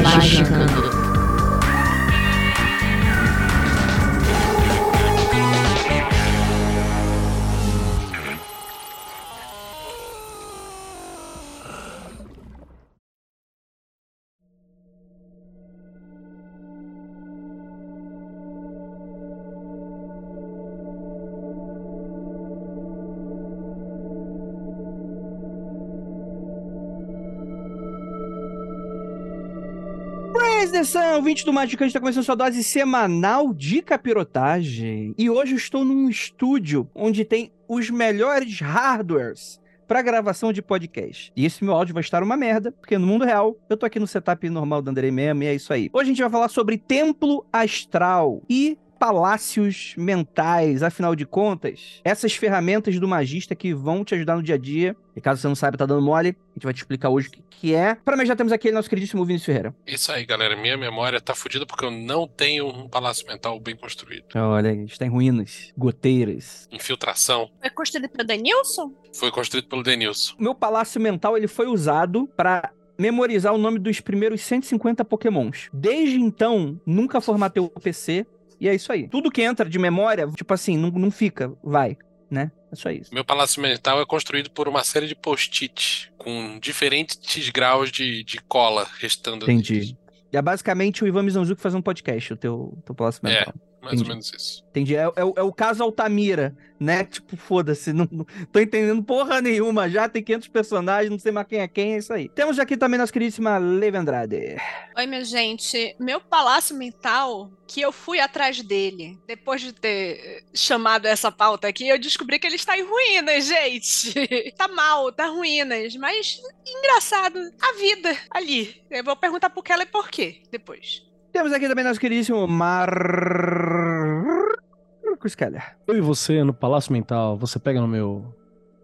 Magicando. Atenção, ouvinte do Magicante, está começando sua dose semanal de capirotagem. E hoje eu estou num estúdio onde tem os melhores hardwares para gravação de podcast. E esse meu áudio vai estar uma merda, porque no mundo real eu tô aqui no setup normal do Andrei mesmo e é isso aí. Hoje a gente vai falar sobre templo astral e palácios mentais, afinal de contas, essas ferramentas do magista que vão te ajudar no dia a dia. E caso você não saiba, tá dando mole, a gente vai te explicar hoje o que, que é. Para mim já temos aqui nosso queridíssimo Vinícius Ferreira. Isso aí, galera. Minha memória tá fodida porque eu não tenho um palácio mental bem construído. Olha, a gente tá em ruínas, goteiras. Infiltração. Foi construído pelo Denilson? Foi construído pelo Denilson. O meu palácio mental ele foi usado para memorizar o nome dos primeiros 150 pokémons. Desde então, nunca formatei o PC, e é isso aí. Tudo que entra de memória, tipo assim, não, não fica, vai, né? É só isso. Meu palácio mental é construído por uma série de post-it com diferentes graus de, de cola restando. Entendi. É basicamente o Ivan Mizanzuki faz um podcast, o teu, teu palácio mental. É. Mais Entendi. ou menos isso. Entendi. É, é, é, o caso Altamira, né? Tipo, foda-se, não, não tô entendendo porra nenhuma já, tem 500 personagens, não sei mais quem é quem, é isso aí. Temos aqui também nossa queridíssima Leve Andrade. Oi, minha gente. Meu palácio mental, que eu fui atrás dele, depois de ter chamado essa pauta aqui, eu descobri que ele está em ruínas, gente. tá mal, tá ruínas, mas engraçado, a vida ali. Eu vou perguntar por que ela e por quê depois. Temos aqui também nosso queridíssimo Marcos Keller. Eu e você no Palácio Mental, você pega no meu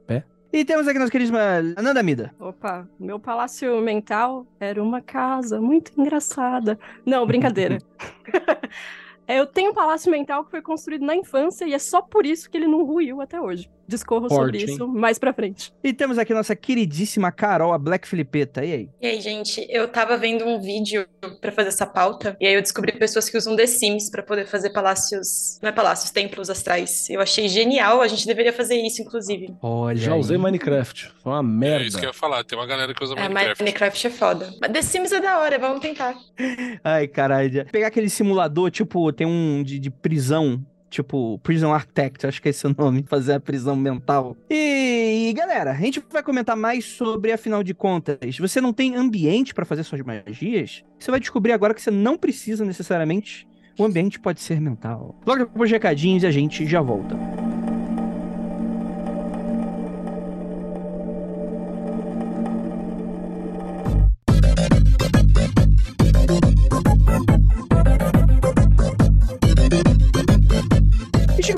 pé? E temos aqui nossa queridíssima Ananda Mida. Opa, meu palácio mental era uma casa muito engraçada. Não, brincadeira. eu tenho um palácio mental que foi construído na infância e é só por isso que ele não ruiu até hoje discorro Forte, sobre isso hein? mais pra frente. E temos aqui nossa queridíssima Carol, a Black Filipeta. E aí? E aí, gente? Eu tava vendo um vídeo para fazer essa pauta e aí eu descobri pessoas que usam The Sims pra poder fazer palácios. Não é palácios, templos astrais. Eu achei genial, a gente deveria fazer isso, inclusive. Olha. Já usei Minecraft. Foi uma merda. É isso que eu ia falar, tem uma galera que usa é, Minecraft. Minecraft é foda. Mas The Sims é da hora, vamos tentar. Ai, caralho. Pegar aquele simulador, tipo, tem um de, de prisão Tipo, Prison Architect, acho que é esse o nome, fazer a prisão mental. E, galera, a gente vai comentar mais sobre, afinal de contas, você não tem ambiente para fazer suas magias? Você vai descobrir agora que você não precisa necessariamente. O ambiente pode ser mental. Logo depois de e a gente já volta. you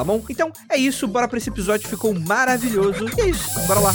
tá bom? Então é isso, bora pra esse episódio, ficou maravilhoso. E é isso, bora lá.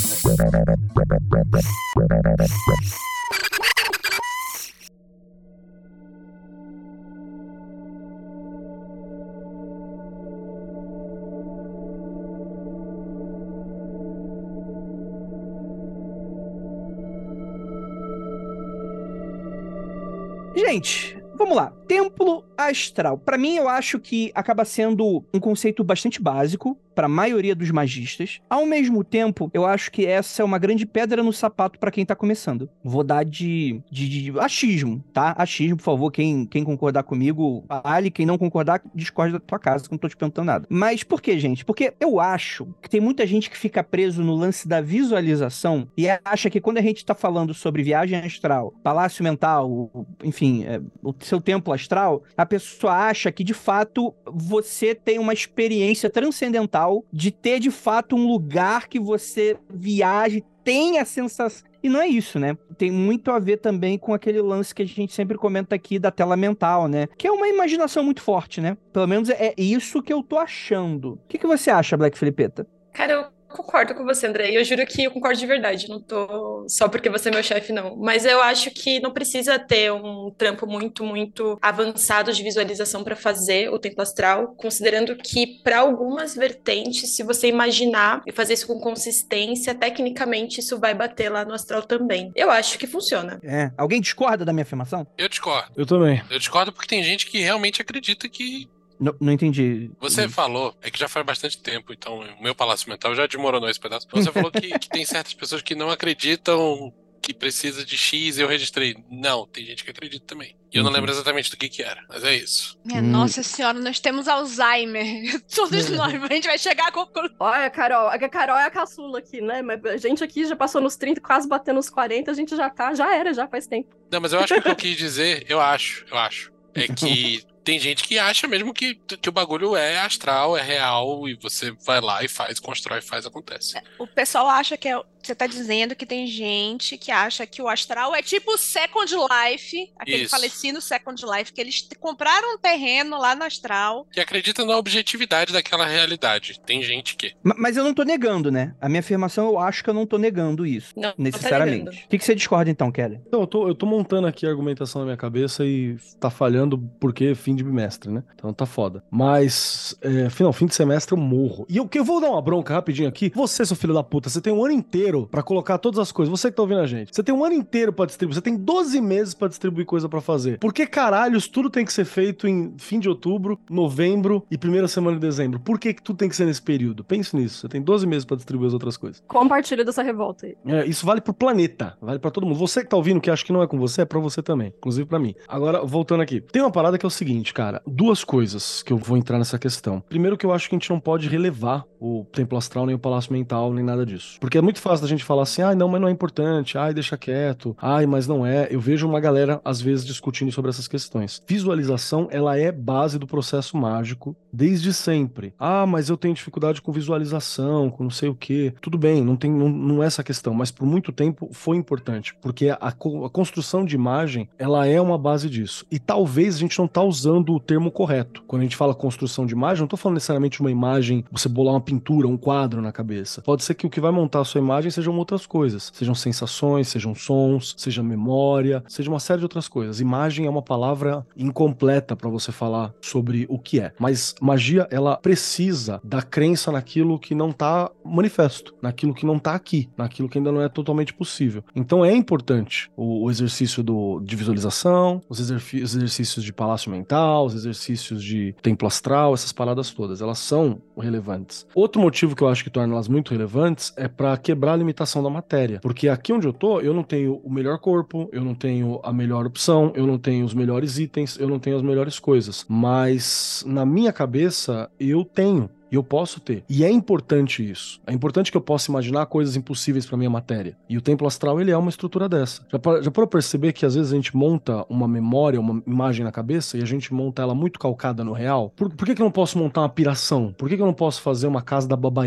Gente, vamos lá. Templo astral. Pra mim, eu acho que acaba sendo um conceito bastante básico para a maioria dos magistas. Ao mesmo tempo, eu acho que essa é uma grande pedra no sapato para quem tá começando. Vou dar de, de, de, achismo, tá? Achismo, por favor, quem, quem concordar comigo, fale. Quem não concordar, discorde da tua casa, que não tô te perguntando nada. Mas por que, gente? Porque eu acho que tem muita gente que fica preso no lance da visualização e acha que quando a gente tá falando sobre viagem astral, palácio mental, enfim, é, o seu templo astral, a pessoa acha que de fato você tem uma experiência transcendental de ter de fato um lugar que você viaje, tem a sensação. E não é isso, né? Tem muito a ver também com aquele lance que a gente sempre comenta aqui da tela mental, né? Que é uma imaginação muito forte, né? Pelo menos é isso que eu tô achando. O que, que você acha, Black Felipeta? Cara, eu concordo com você, André. Eu juro que eu concordo de verdade. Não tô só porque você é meu chefe, não. Mas eu acho que não precisa ter um trampo muito, muito avançado de visualização para fazer o tempo astral, considerando que para algumas vertentes, se você imaginar e fazer isso com consistência, tecnicamente isso vai bater lá no astral também. Eu acho que funciona. É. Alguém discorda da minha afirmação? Eu discordo. Eu também. Eu discordo porque tem gente que realmente acredita que não, não entendi. Você falou, é que já faz bastante tempo, então o meu palácio mental já desmoronou esse pedaço. Você falou que, que tem certas pessoas que não acreditam que precisa de X e eu registrei. Não, tem gente que acredita também. E eu não lembro exatamente do que que era, mas é isso. Minha Hum. nossa senhora, nós temos Alzheimer. Todos nós, a gente vai chegar com. Olha, Carol, a Carol é a caçula aqui, né? Mas a gente aqui já passou nos 30, quase batendo nos 40, a gente já tá, já era, já faz tempo. Não, mas eu acho que o que eu quis dizer, eu acho, eu acho, é que tem gente que acha mesmo que, que o bagulho é astral, é real, e você vai lá e faz, constrói, faz, acontece. O pessoal acha que é. Você tá dizendo que tem gente que acha que o astral é tipo Second Life, aquele Isso. falecido Second Life, que eles compraram um terreno lá no astral. Que acredita na objetividade daquela realidade. Tem gente que. Ma- Mas eu não tô negando, né? A minha afirmação, eu acho que eu não tô negando isso. Não, necessariamente. Não tá O que, que você discorda então, Kelly? Então, eu tô, eu tô montando aqui a argumentação na minha cabeça e tá falhando porque fim de bimestre, né? Então tá foda. Mas, é, final, fim de semestre eu morro. E eu, que eu vou dar uma bronca rapidinho aqui. Você, seu filho da puta, você tem um ano inteiro pra colocar todas as coisas. Você que tá ouvindo a gente. Você tem um ano inteiro pra distribuir. Você tem 12 meses pra distribuir coisa pra fazer. Por que caralhos tudo tem que ser feito em fim de outubro, novembro e primeira semana de dezembro? Por que, que tudo tem que ser nesse período? Pense nisso. Você tem 12 meses pra distribuir as outras coisas. Compartilha dessa revolta aí. É, isso vale pro planeta, vale pra todo mundo. Você que tá ouvindo, que acha que não é com você, é pra você também, inclusive pra mim. Agora, voltando aqui. Tem uma parada que é o seguinte, cara. Duas coisas que eu vou entrar nessa questão. Primeiro que eu acho que a gente não pode relevar o templo astral, nem o palácio mental, nem nada disso. Porque é muito fácil da gente falar assim, ai, não, mas não é importante, ai, deixa quieto, ai, mas não é. Eu vejo uma galera, às vezes, discutindo sobre essas questões. Visualização, ela é base do processo mágico desde sempre. Ah, mas eu tenho dificuldade com visualização, com não sei o quê. Tudo bem, não, tem, não, não é essa questão, mas por muito tempo foi importante, porque a, a construção de imagem, ela é uma base disso. E talvez a gente não tá usando o termo correto. Quando a gente fala construção de imagem, não tô falando necessariamente de uma imagem, você bolar uma pintura, um quadro na cabeça. Pode ser que o que vai montar a sua imagem sejam outras coisas. Sejam sensações, sejam sons, seja memória, seja uma série de outras coisas. Imagem é uma palavra incompleta para você falar sobre o que é. Mas magia, ela precisa da crença naquilo que não tá manifesto, naquilo que não tá aqui, naquilo que ainda não é totalmente possível. Então é importante o, o exercício do, de visualização, os, os exercícios de palácio mental, os exercícios de templo astral, essas paradas todas, elas são relevantes. Outro motivo que eu acho que torna elas muito relevantes é para quebrar a limitação da matéria, porque aqui onde eu tô, eu não tenho o melhor corpo, eu não tenho a melhor opção, eu não tenho os melhores itens, eu não tenho as melhores coisas, mas na minha cabeça eu tenho E eu posso ter. E é importante isso. É importante que eu possa imaginar coisas impossíveis para minha matéria. E o templo astral, ele é uma estrutura dessa. Já, pa- já parou pra perceber que às vezes a gente monta uma memória, uma imagem na cabeça e a gente monta ela muito calcada no real? Por, por que, que eu não posso montar uma piração? Por que, que eu não posso fazer uma casa da Baba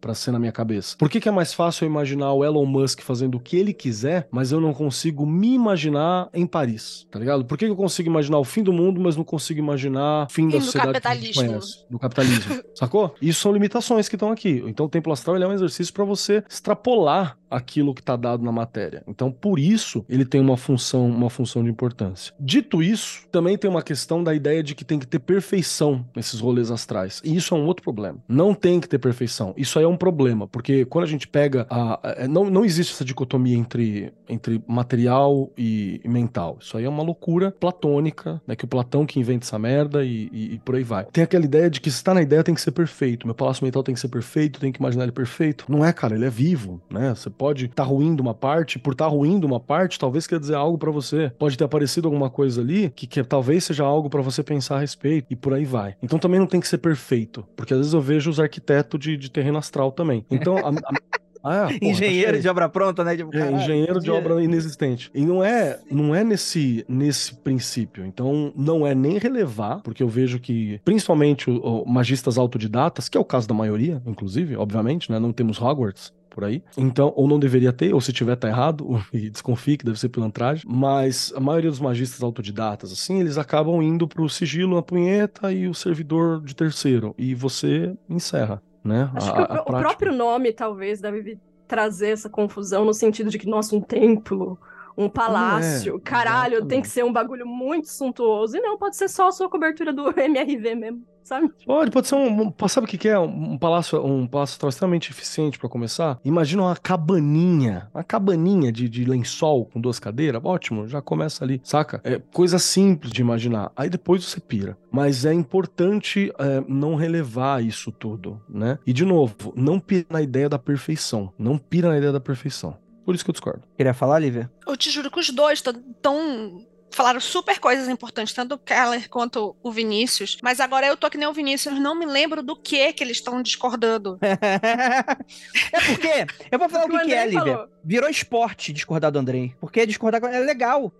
Pra ser na minha cabeça. Por que, que é mais fácil eu imaginar o Elon Musk fazendo o que ele quiser, mas eu não consigo me imaginar em Paris? Tá ligado? Por que, que eu consigo imaginar o fim do mundo, mas não consigo imaginar o fim da do sociedade que a gente capitalismo. conhece? Do capitalismo. Sacou? Isso são limitações que estão aqui. Então o templo astral é um exercício para você extrapolar aquilo que está dado na matéria. Então, por isso, ele tem uma função, uma função de importância. Dito isso, também tem uma questão da ideia de que tem que ter perfeição nesses rolês astrais. E isso é um outro problema. Não tem que ter perfeição. Isso aí é um problema, porque quando a gente pega a, a- não, não existe essa dicotomia entre, entre material e, e mental. Isso aí é uma loucura platônica, né? Que o Platão que inventa essa merda e, e- e por aí vai. Tem aquela ideia de que se está na ideia tem que ser perfeito. Meu palácio mental tem que ser perfeito, tem que imaginar ele perfeito. Não é, cara, ele é vivo, né? Você pode estar ruindo uma parte, por estar ruindo uma parte, talvez quer dizer algo pra você. Pode ter aparecido alguma coisa ali que, que talvez seja algo pra você pensar a respeito e por aí vai. Então também não tem que ser perfeito, porque às vezes eu vejo os arquitetos de, de terreno astral também. Então, a- a- ah, porra, Engenheiro de obra pronta, né? Tipo, É, engenheiro de obra inexistente. E não é, não é nesse, nesse princípio. Então, não é nem relevar, porque eu vejo que, principalmente o, o magistas autodidatas, que é o caso da maioria, inclusive, obviamente, né? Não temos Hogwarts por aí. Então, ou não deveria ter, ou se tiver, tá errado, e desconfie que deve ser pilantragem. Mas a maioria dos magistas autodidatas, assim, eles acabam indo pro sigilo, a punheta e o servidor de terceiro. E você encerra, né? Acho a- que o, o próprio nome talvez deve trazer essa confusão no sentido de que, nossa, um templo, um palácio, caralho, tem que ser um bagulho muito suntuoso. E não, pode ser só a sua cobertura do MRV mesmo, sabe? Pode, pode ser um, um- sabe o que que é? Um, um palácio, um palácio extremamente eficiente pra começar. Imagina uma cabaninha, uma cabaninha de, de lençol com duas cadeiras, ótimo, já começa ali, saca? É coisa simples de imaginar. Aí depois você pira. Mas é importante é, não relevar isso tudo, né? E de novo, não pira na ideia da perfeição, não pira na ideia da perfeição. Por isso que eu discordo. Queria falar, Lívia? Eu te juro que os dois estão. Falaram super coisas importantes, tanto o Keller quanto o Vinícius. Mas agora eu tô que nem o Vinícius, não me lembro do que que eles estão discordando. é porque, eu vou falar o que, que é, Lívia. falou. Virou esporte discordar do Andrei. Porque discordar é legal.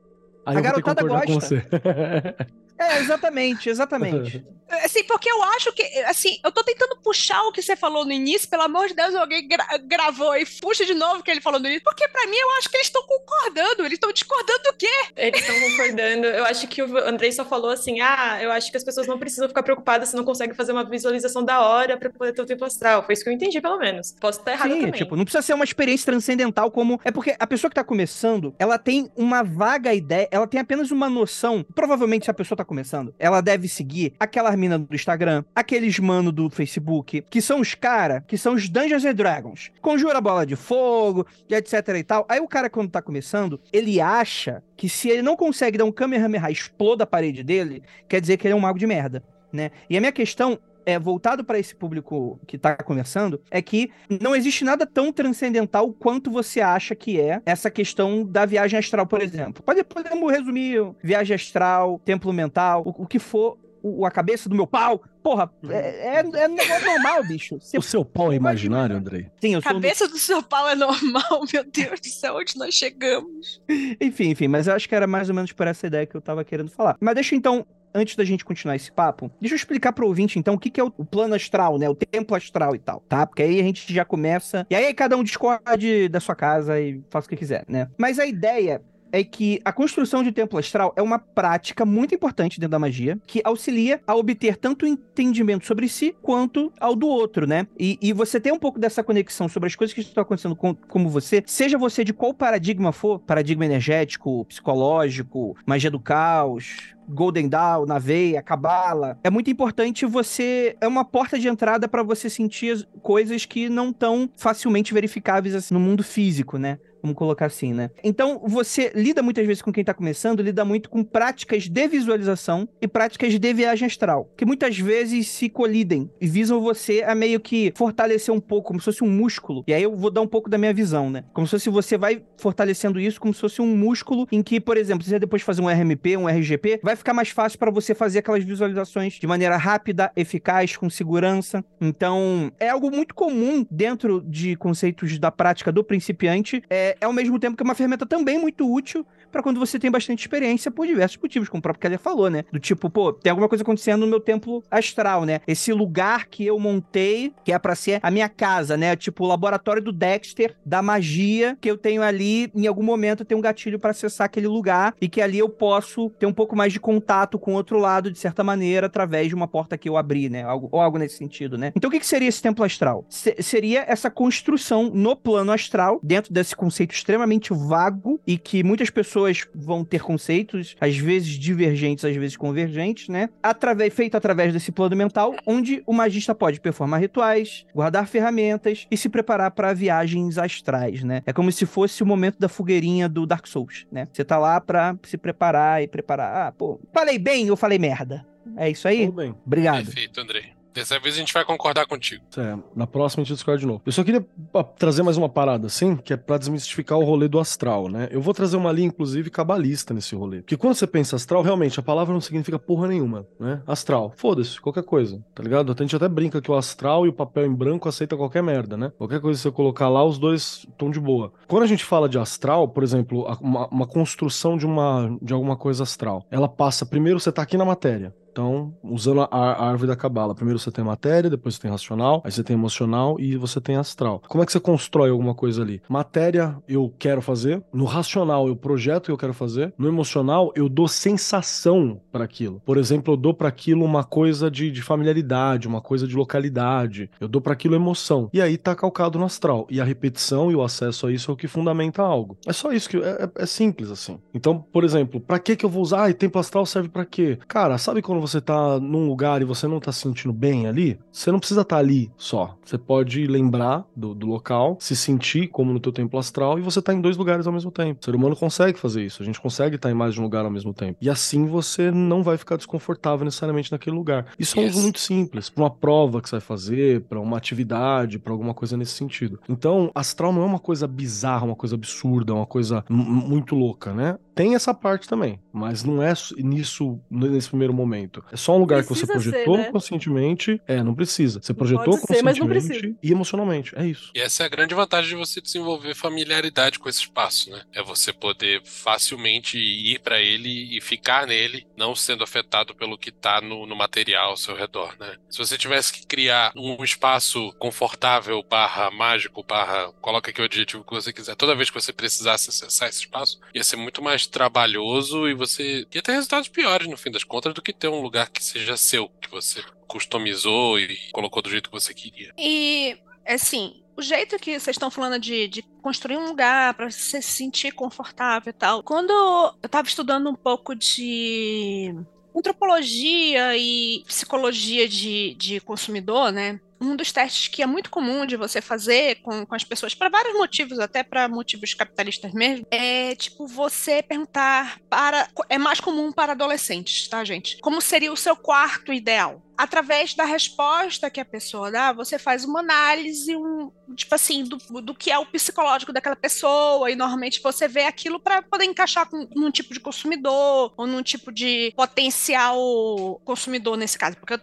Aí A garotada gosta. É, exatamente, exatamente. Assim, porque eu acho que, assim, eu tô tentando puxar o que você falou no início, pelo amor de Deus, alguém gra- gravou e puxa de novo o que ele falou no início, porque pra mim eu acho que eles estão concordando, eles estão discordando do quê? Eles estão concordando. Eu acho que o Andrei só falou assim: ah, eu acho que as pessoas não precisam ficar preocupadas se não conseguem fazer uma visualização da hora pra poder ter o tempo astral. Foi isso que eu entendi, pelo menos. Posso estar errada Sim, também. tipo, não precisa ser uma experiência transcendental como. É porque a pessoa que tá começando, ela tem uma vaga ideia, ela tem apenas uma noção. Provavelmente, se a pessoa tá começando, ela deve seguir aquela mina do Instagram, aqueles mano do Facebook, que são os cara, que são os Dungeons and Dragons. Conjura bola de fogo, etc e tal. Aí o cara, quando tá começando, ele acha que se ele não consegue dar um Kamehameha exploda a parede dele, quer dizer que ele é um mago de merda, né? E a minha questão é voltado para esse público que tá conversando, é que não existe nada tão transcendental quanto você acha que é essa questão da viagem astral, por exemplo. Pode, podemos resumir viagem astral, templo mental, o, o que for, o, a cabeça do meu pau. Porra, é, é, é negócio normal, bicho. Você- O seu pau é imaginário, Andrei? sim, eu sou Cabeça do seu pau é normal, meu Deus do céu, onde nós chegamos? Enfim, enfim, mas eu acho que era mais ou menos por essa ideia que eu tava querendo falar. Mas deixa então, antes da gente continuar esse papo, deixa eu explicar pro ouvinte então o que, que é o, plano astral, né? O templo astral e tal, tá? Porque aí a gente já começa. E aí cada um discorde da sua casa e faz o que quiser, né? Mas a ideia. É que a construção de templo astral é uma prática muito importante dentro da magia, que auxilia a obter tanto entendimento sobre si quanto ao do outro, né? E, e você tem um pouco dessa conexão sobre as coisas que estão acontecendo com, como você, seja você de qual paradigma for, paradigma energético, psicológico, magia do caos, Golden Dawn, na veia, cabala. É muito importante você. É uma porta de entrada para você sentir as coisas que não tão facilmente verificáveis assim, no mundo físico, né? Vamos colocar assim, né? Então, você lida muitas vezes com quem tá começando, lida muito com práticas de visualização e práticas de viagem astral, que muitas vezes se colidem e visam você a meio que fortalecer um pouco, como se fosse um músculo. E aí eu vou dar um pouco da minha visão, né? Como se fosse você vai fortalecendo isso como se fosse um músculo em que, por exemplo, se você depois fazer um RMP, um RGP, vai ficar mais fácil para você fazer aquelas visualizações de maneira rápida, eficaz, com segurança. Então, é algo muito comum dentro de conceitos da prática do principiante. É, é ao mesmo tempo que é uma ferramenta também muito útil para quando você tem bastante experiência por diversos motivos, como o próprio Keller falou, né? Do tipo, pô, tem alguma coisa acontecendo no meu templo astral, né? Esse lugar que eu montei, que é para ser a minha casa, né? Tipo, o laboratório do Dexter, da magia, que eu tenho ali, em algum momento tem um gatilho para acessar aquele lugar e que ali eu posso ter um pouco mais de contato com o outro lado, de certa maneira, através de uma porta que eu abri, né? Algo, ou algo nesse sentido, né? Então o que, que seria esse templo astral? Se, seria essa construção no plano astral, dentro desse conceito extremamente vago e que muitas pessoas pessoas vão ter conceitos, às vezes divergentes, às vezes convergentes, né? Através, feito através desse plano mental, onde o magista pode performar rituais, guardar ferramentas e se preparar para viagens astrais, né? É como se fosse o momento da fogueirinha do Dark Souls, né? Você tá lá pra se preparar e preparar. Ah, pô, falei bem ou falei merda? É isso aí? Tudo bem. Obrigado. Perfeito, Andrei. Dessa vez a gente vai concordar contigo. É, na próxima a gente discorda de novo. Eu só queria ah, trazer mais uma parada, assim, que é pra desmistificar o rolê do astral, né? Eu vou trazer uma linha, inclusive, cabalista nesse rolê. Porque quando você pensa astral, realmente, a palavra não significa porra nenhuma, né? Astral. Foda-se, qualquer coisa, tá ligado? A gente até brinca que o astral e o papel em branco aceita qualquer merda, né? Qualquer coisa que você colocar lá, os dois estão de boa. Quando a gente fala de astral, por exemplo, uma, uma construção de, uma, de alguma coisa astral, ela passa, primeiro você tá aqui na matéria, então, usando a, a árvore da cabala, primeiro você tem matéria, depois você tem racional, aí você tem emocional e você tem astral. Como é que você constrói alguma coisa ali? Matéria eu quero fazer, no racional eu projeto o que eu quero fazer, no emocional eu dou sensação para aquilo. Por exemplo, eu dou para aquilo uma coisa de, de, familiaridade, uma coisa de localidade, eu dou para aquilo emoção. E aí tá calcado no astral. E a repetição e o acesso a isso é o que fundamenta algo. É só isso que é, é, é simples assim. Então, por exemplo, para que que eu vou usar? Ah, e tempo astral serve para quê? Cara, sabe quando você tá num lugar e você não tá se sentindo bem ali, você não precisa estar tá ali só. Você pode lembrar do, do, local, se sentir como no teu templo astral e você tá em dois lugares ao mesmo tempo. O ser humano consegue fazer isso. A gente consegue estar tá em mais de um lugar ao mesmo tempo. E assim você não vai ficar desconfortável necessariamente naquele lugar. Isso é algo muito simples. Pra uma prova que você vai fazer, para uma atividade, para alguma coisa nesse sentido. Então, astral não é uma coisa bizarra, uma coisa absurda, uma coisa muito louca, né? Tem essa parte também, mas não é nisso, nesse primeiro momento. É só um lugar precisa que você projetou ser, né? conscientemente. É, não precisa. Você projetou Pode conscientemente ser, e emocionalmente. É isso. E essa é a grande vantagem de você desenvolver familiaridade com esse espaço, né? É você poder facilmente ir para ele e ficar nele, não sendo afetado pelo que tá no, no material ao seu redor, né? Se você tivesse que criar um espaço confortável, barra mágico, barra, coloca aqui o adjetivo que você quiser, toda vez que você precisasse acessar esse espaço, ia ser muito mais trabalhoso e você ia ter resultados piores no fim das contas do que ter um lugar que seja seu, que você customizou e colocou do jeito que você queria. E, assim, o jeito que vocês estão falando de, de construir um lugar para você se sentir confortável e tal. Quando eu estava estudando um pouco de antropologia e psicologia de, de consumidor, né? Um dos testes que é muito comum de você fazer com, com as pessoas, para vários motivos, até para motivos capitalistas mesmo, é tipo você perguntar para. É mais comum para adolescentes, tá, gente? Como seria o seu quarto ideal? através da resposta que a pessoa dá, você faz uma análise, um, tipo assim, do, do que é o psicológico daquela pessoa, e normalmente você vê aquilo para poder encaixar com, num tipo de consumidor, ou num tipo de potencial consumidor nesse caso. Porque eu,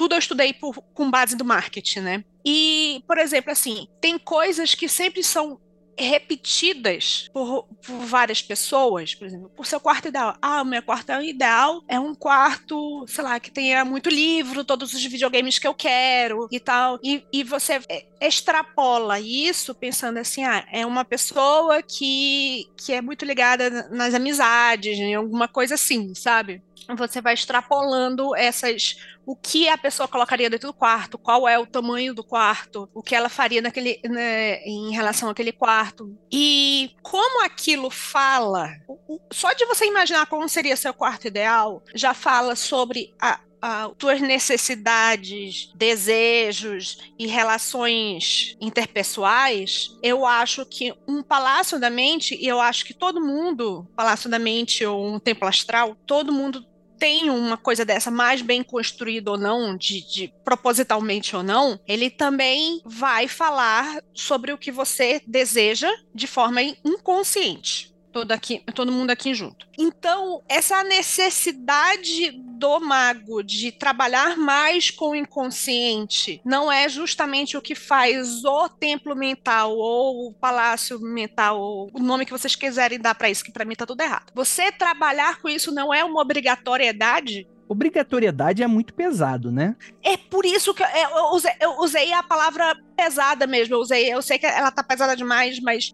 tudo eu estudei por, com base do marketing, né? E, por exemplo, assim, tem coisas que sempre são repetidas por, por, várias pessoas, por exemplo, por seu quarto ideal. Ah, o meu quarto ideal é um quarto, sei lá, que tenha muito livro, todos os videogames que eu quero e tal. E, e você extrapola isso pensando assim, ah, é uma pessoa que, que é muito ligada nas amizades, em alguma coisa assim, sabe? Você vai extrapolando essas o que a pessoa colocaria dentro do quarto, qual é o tamanho do quarto, o que ela faria naquele, né, em relação àquele quarto. E como aquilo fala, só de você imaginar como seria seu quarto ideal, já fala sobre a, as tuas necessidades, desejos e relações interpessoais, eu acho que um palácio da mente, e eu acho que todo mundo, palácio da mente ou um templo astral, todo mundo tem uma coisa dessa mais bem construída ou não, de, de, propositalmente ou não, ele também vai falar sobre o que você deseja de forma inconsciente todo, aqui, todo mundo aqui junto. Então, essa necessidade do mago de trabalhar mais com o inconsciente não é justamente o que faz o templo mental ou o palácio mental, ou o nome que vocês quiserem dar para isso, que para mim tá tudo errado. Você trabalhar com isso não é uma obrigatoriedade obrigatoriedade é muito pesado, né? É por isso que eu, eu, usei, eu, usei, a palavra pesada mesmo. Eu usei, eu sei que ela tá pesada demais, mas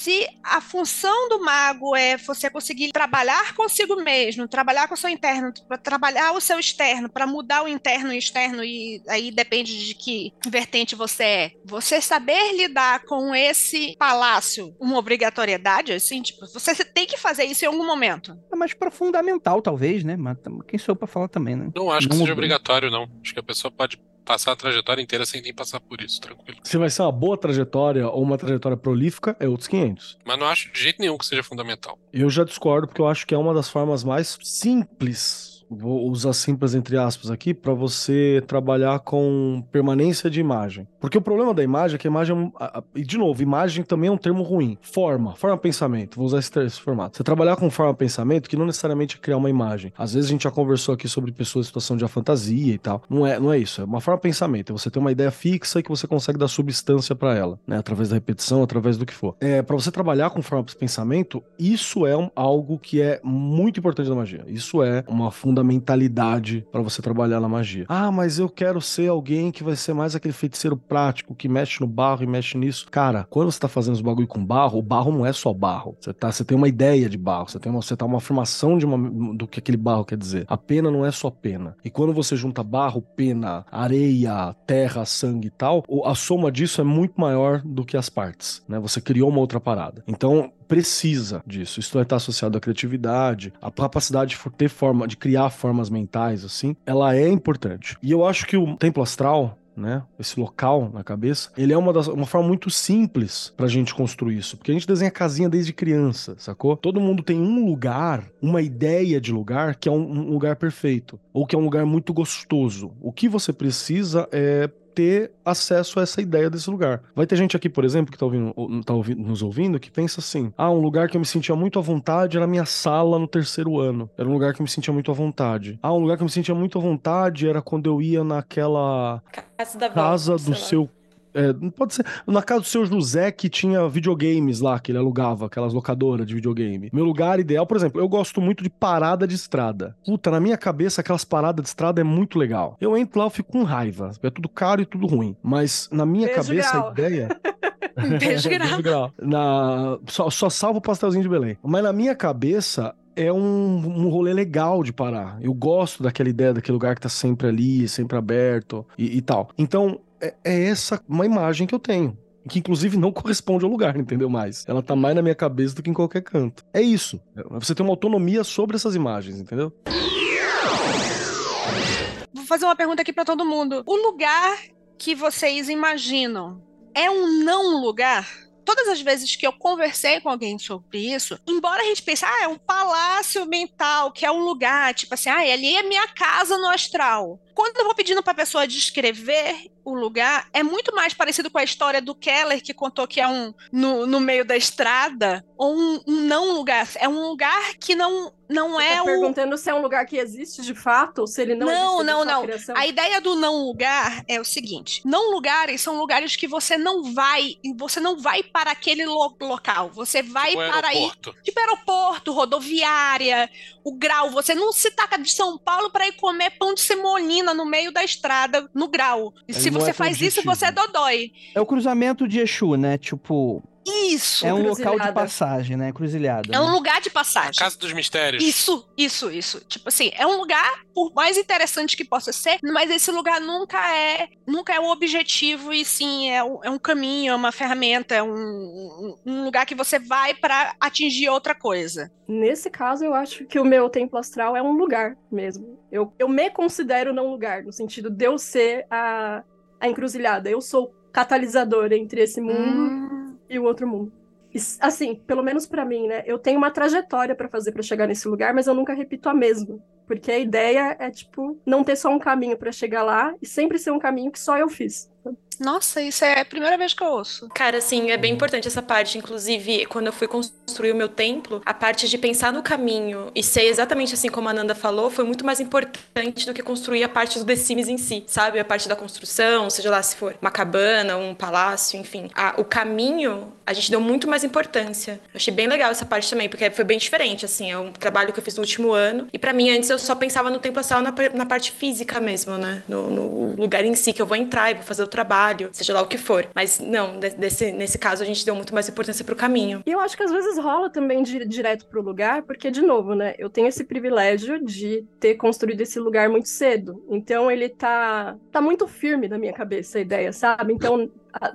se a função do mago é você conseguir trabalhar consigo mesmo, trabalhar com o seu interno, trabalhar o seu externo, para mudar o interno e externo, e aí depende de que vertente você é. Você saber lidar com esse palácio, uma obrigatoriedade, assim, tipo, você tem que fazer isso em algum momento. É mais para fundamental, talvez, né? Mas quem sou eu pra falar também, né? Não acho que seja obrigatório, não. Acho que a pessoa pode passar a trajetória inteira sem nem passar por isso, tranquilo. Se vai ser uma boa trajetória ou uma trajetória prolífica, é outros 500. Mas não acho de jeito nenhum que seja fundamental. Eu já discordo, porque eu acho que é uma das formas mais simples vou usar simples entre aspas aqui, para você trabalhar com permanência de imagem. Porque o problema da imagem é que a imagem, e de novo, imagem também é um termo ruim. Forma, forma pensamento, vou usar esse, esse formato. Você trabalhar com forma pensamento, que não necessariamente é criar uma imagem. Às vezes a gente já conversou aqui sobre pessoas em situação de fantasia e tal. Não é, não é isso, é uma forma pensamento. É você ter uma ideia fixa e que você consegue dar substância para ela, né? Através da repetição, através do que for. É, para você trabalhar com forma pensamento, isso é um, algo que é muito importante na magia. Isso é uma fundamentalidade para você trabalhar na magia. Ah, mas eu quero ser alguém que vai ser mais aquele feiticeiro prático, que mexe no barro e mexe nisso. Cara, quando você tá fazendo os bagulho com barro, o barro não é só barro. Você, tá, você tem uma ideia de barro, você tem uma, você tá uma afirmação de uma, do que aquele barro quer dizer. A pena não é só pena. E quando você junta barro, pena, areia, terra, sangue e tal, a soma disso é muito maior do que as partes, né? Você criou uma outra parada. Então, precisa disso. Isso vai estar associado à criatividade, à capacidade de ter forma, de criar formas mentais, assim, ela é importante. E eu acho que o templo astral, né? Esse local na cabeça, ele é uma, das, uma forma muito simples pra gente construir isso, porque a gente desenha casinha desde criança, sacou? Todo mundo tem um lugar, uma ideia de lugar que é um, um lugar perfeito, ou que é um lugar muito gostoso. O que você precisa é ter acesso a essa ideia desse lugar. Vai ter gente aqui, por exemplo, que tá, ouvindo, tá ouvindo, nos ouvindo, que pensa assim: ah, um lugar que eu me sentia muito à vontade era a minha sala no terceiro ano. Era um lugar que eu me sentia muito à vontade. Ah, um lugar que eu me sentia muito à vontade era quando eu ia naquela casa, casa do seu é, pode ser. Na casa do seu José, que tinha videogames lá, que ele alugava, aquelas locadoras de videogame. Meu lugar ideal, por exemplo, eu gosto muito de parada de estrada. Puta, na minha cabeça, aquelas paradas de estrada é muito legal. Eu entro lá, eu fico com raiva. É tudo caro e tudo ruim. Mas na minha Beijo cabeça, grau. a ideia. Beijo grau. Beijo grau. Na... Só, só salvo o pastelzinho de Belém. Mas na minha cabeça, é um, um rolê legal de parar. Eu gosto daquela ideia, daquele lugar que tá sempre ali, sempre aberto e, e tal. Então, é, é essa uma imagem que eu tenho que inclusive não corresponde ao lugar, entendeu mais? Ela tá mais na minha cabeça do que em qualquer canto. É isso. Você tem uma autonomia sobre essas imagens, entendeu? Vou fazer uma pergunta aqui para todo mundo. O lugar que vocês imaginam é um não lugar? todas as vezes que eu conversei com alguém sobre isso, embora a gente pense, ah, é um palácio mental, que é um lugar, tipo assim, ah, ali é minha casa no astral. Quando eu vou pedindo para a pessoa descrever o lugar, é muito mais parecido com a história do Keller, que contou que é um no, no meio da estrada, ou um, um não lugar. É um lugar que não, não Você é tá o. perguntando se é um lugar que existe de fato, ou se ele não Não, não, não. A ideia do não lugar é o seguinte: não lugares são lugares que você não vai, você não vai para aquele lo local. Você vai tipo para aeroporto. ir. Tipo aeroporto, rodoviária, o grau. Você não se taca de São Paulo para ir comer pão de semolina no meio da estrada, no grau. E se você é faz isso, você é dodói. É o cruzamento de Exu, né? Tipo, Isso. É um local de passagem, né? Cruzilhada. É um lugar de passagem. Casa dos Mistérios. Isso, isso, isso. Tipo assim, é um lugar, por mais interessante que possa ser, mas esse lugar nunca é nunca é o objetivo, e sim, é um, é um caminho, é uma ferramenta, é um, um- um lugar que você vai pra atingir outra coisa. Nesse caso, eu acho que o meu templo astral é um lugar mesmo. Eu, eu me considero não lugar, no sentido de eu ser a, a encruzilhada. Eu sou catalisador entre esse mundo Hum, e o outro mundo. Assim, pelo menos pra mim, né? Eu tenho uma trajetória pra fazer pra chegar nesse lugar, mas eu nunca repito a mesma. Porque a ideia é, tipo, não ter só um caminho pra chegar lá e sempre ser um caminho que só eu fiz. Nossa, isso é a primeira vez que eu ouço. Cara, assim, é bem importante essa parte. Inclusive, quando eu fui construir o meu templo, a parte de pensar no caminho e ser exatamente assim como a Nanda falou, foi muito mais importante do que construir a parte do The Sims em si, sabe? A parte da construção, seja lá se for uma cabana, um palácio, enfim. A- o caminho, a gente deu muito mais importância. Eu achei bem legal essa parte também, porque foi bem diferente, assim. É um trabalho que eu fiz no último ano. E pra mim, antes, eu só pensava no templo astral na, par- na parte física mesmo, né? No, no lugar em si, que eu vou entrar e vou fazer o trabalho, seja lá o que for. Mas não, de- desse, nesse caso, a gente deu muito mais importância pro caminho. E eu acho que às vezes rola também de ir direto pro lugar, porque, de novo, né? Eu tenho esse privilégio de ter construído esse lugar muito cedo. Então ele tá, tá muito firme na minha cabeça a ideia, sabe? Então,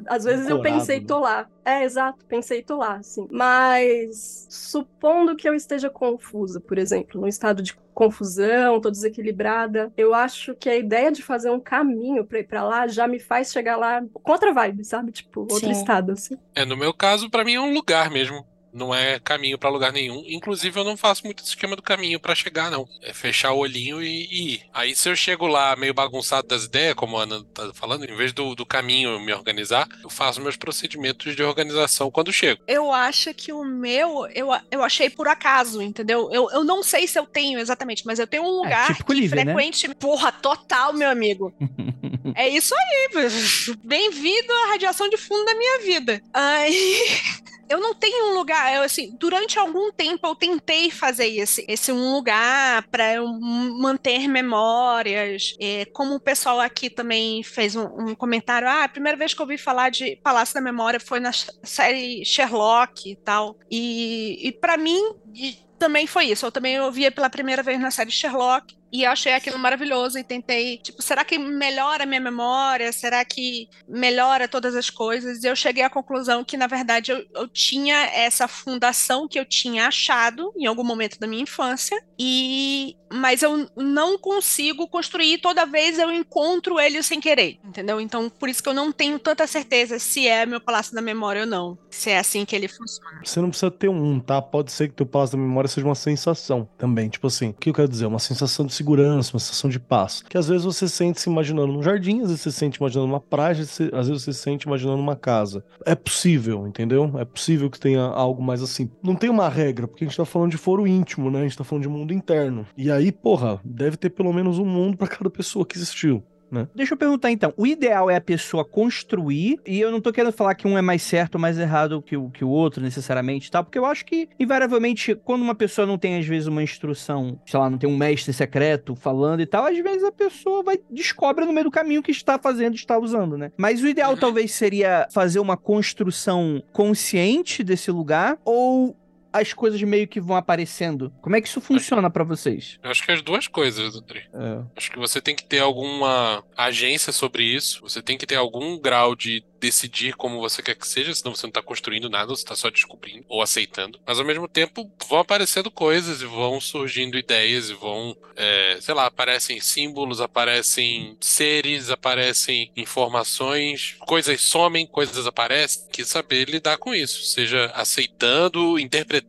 às vezes eu pensei, né? tô lá. É, exato, pensei, tô lá, assim. Mas supondo que eu esteja confusa, por exemplo, num estado de confusão, tô desequilibrada, eu acho que a ideia de fazer um caminho pra ir pra lá já me faz chegar lá com outra vibe, sabe? Tipo, outro Sim. estado, assim. É, no meu caso, pra mim é um lugar mesmo. Não é caminho pra lugar nenhum. Inclusive, eu não faço muito esse esquema do caminho pra chegar, não. É fechar o olhinho e, e ir. Aí, se eu chego lá meio bagunçado das ideias, como a Ana tá falando, em vez do, do caminho me organizar, eu faço meus procedimentos de organização quando chego. Eu acho que o meu, eu, eu achei por acaso, entendeu? Eu, eu não sei se eu tenho exatamente, mas eu tenho um lugar típico que Lívia, né? frequente. Porra, total, meu amigo. É isso aí. Bem-vindo à radiação de fundo da minha vida. Aí. Eu não tenho um lugar, eu, assim, durante algum tempo eu tentei fazer esse, esse um lugar para manter memórias. É, como o pessoal aqui também fez um, um comentário, ah, a primeira vez que eu ouvi falar de Palácio da Memória foi na série Sherlock e tal. E, e para mim e também foi isso. Eu também ouvia pela primeira vez na série Sherlock. E achei aquilo maravilhoso e tentei, tipo, será que melhora a minha memória? Será que melhora todas as coisas? E eu cheguei à conclusão que, na verdade, eu, eu tinha essa fundação que eu tinha achado em algum momento da minha infância, e mas eu não consigo construir toda vez eu encontro ele sem querer, entendeu? Então, por isso que eu não tenho tanta certeza se é meu palácio da memória ou não, se é assim que ele funciona. Você não precisa ter um, tá? Pode ser que teu palácio da memória seja uma sensação também. Tipo assim, o que eu quero dizer? Uma sensação de segurança, uma sensação de paz. Que às vezes você sente se imaginando num jardim, às vezes você se sente imaginando uma praia, às vezes você- sente imaginando uma casa. É possível, entendeu? É possível que tenha algo mais assim. Não tem uma regra, porque a gente tá falando de foro íntimo, né? A gente tá falando de mundo interno. E aí, porra, deve ter pelo menos um mundo pra cada pessoa que existiu. Deixa eu perguntar então. O ideal é a pessoa construir, e eu não tô querendo falar que um é mais certo ou mais errado que o, que o outro, necessariamente, tá? Porque eu acho que, invariavelmente, quando uma pessoa não tem, às vezes, uma instrução, sei lá, não tem um mestre secreto falando e tal, às vezes a pessoa vai descobre no meio do caminho que está fazendo, está usando, né? Mas o ideal talvez seria fazer uma construção consciente desse lugar, ou as coisas meio que vão aparecendo. Como é que isso funciona pra vocês? Eu acho que as duas coisas, André. É. Acho que você tem que ter alguma agência sobre isso. Você tem que ter algum grau de decidir como você quer que seja, senão você não tá construindo nada, você tá só descobrindo ou aceitando. Mas ao mesmo tempo vão aparecendo coisas e vão surgindo ideias e vão, é, sei lá, aparecem símbolos, aparecem seres, aparecem informações, coisas somem, coisas aparecem. Que saber lidar com isso, seja aceitando, interpretando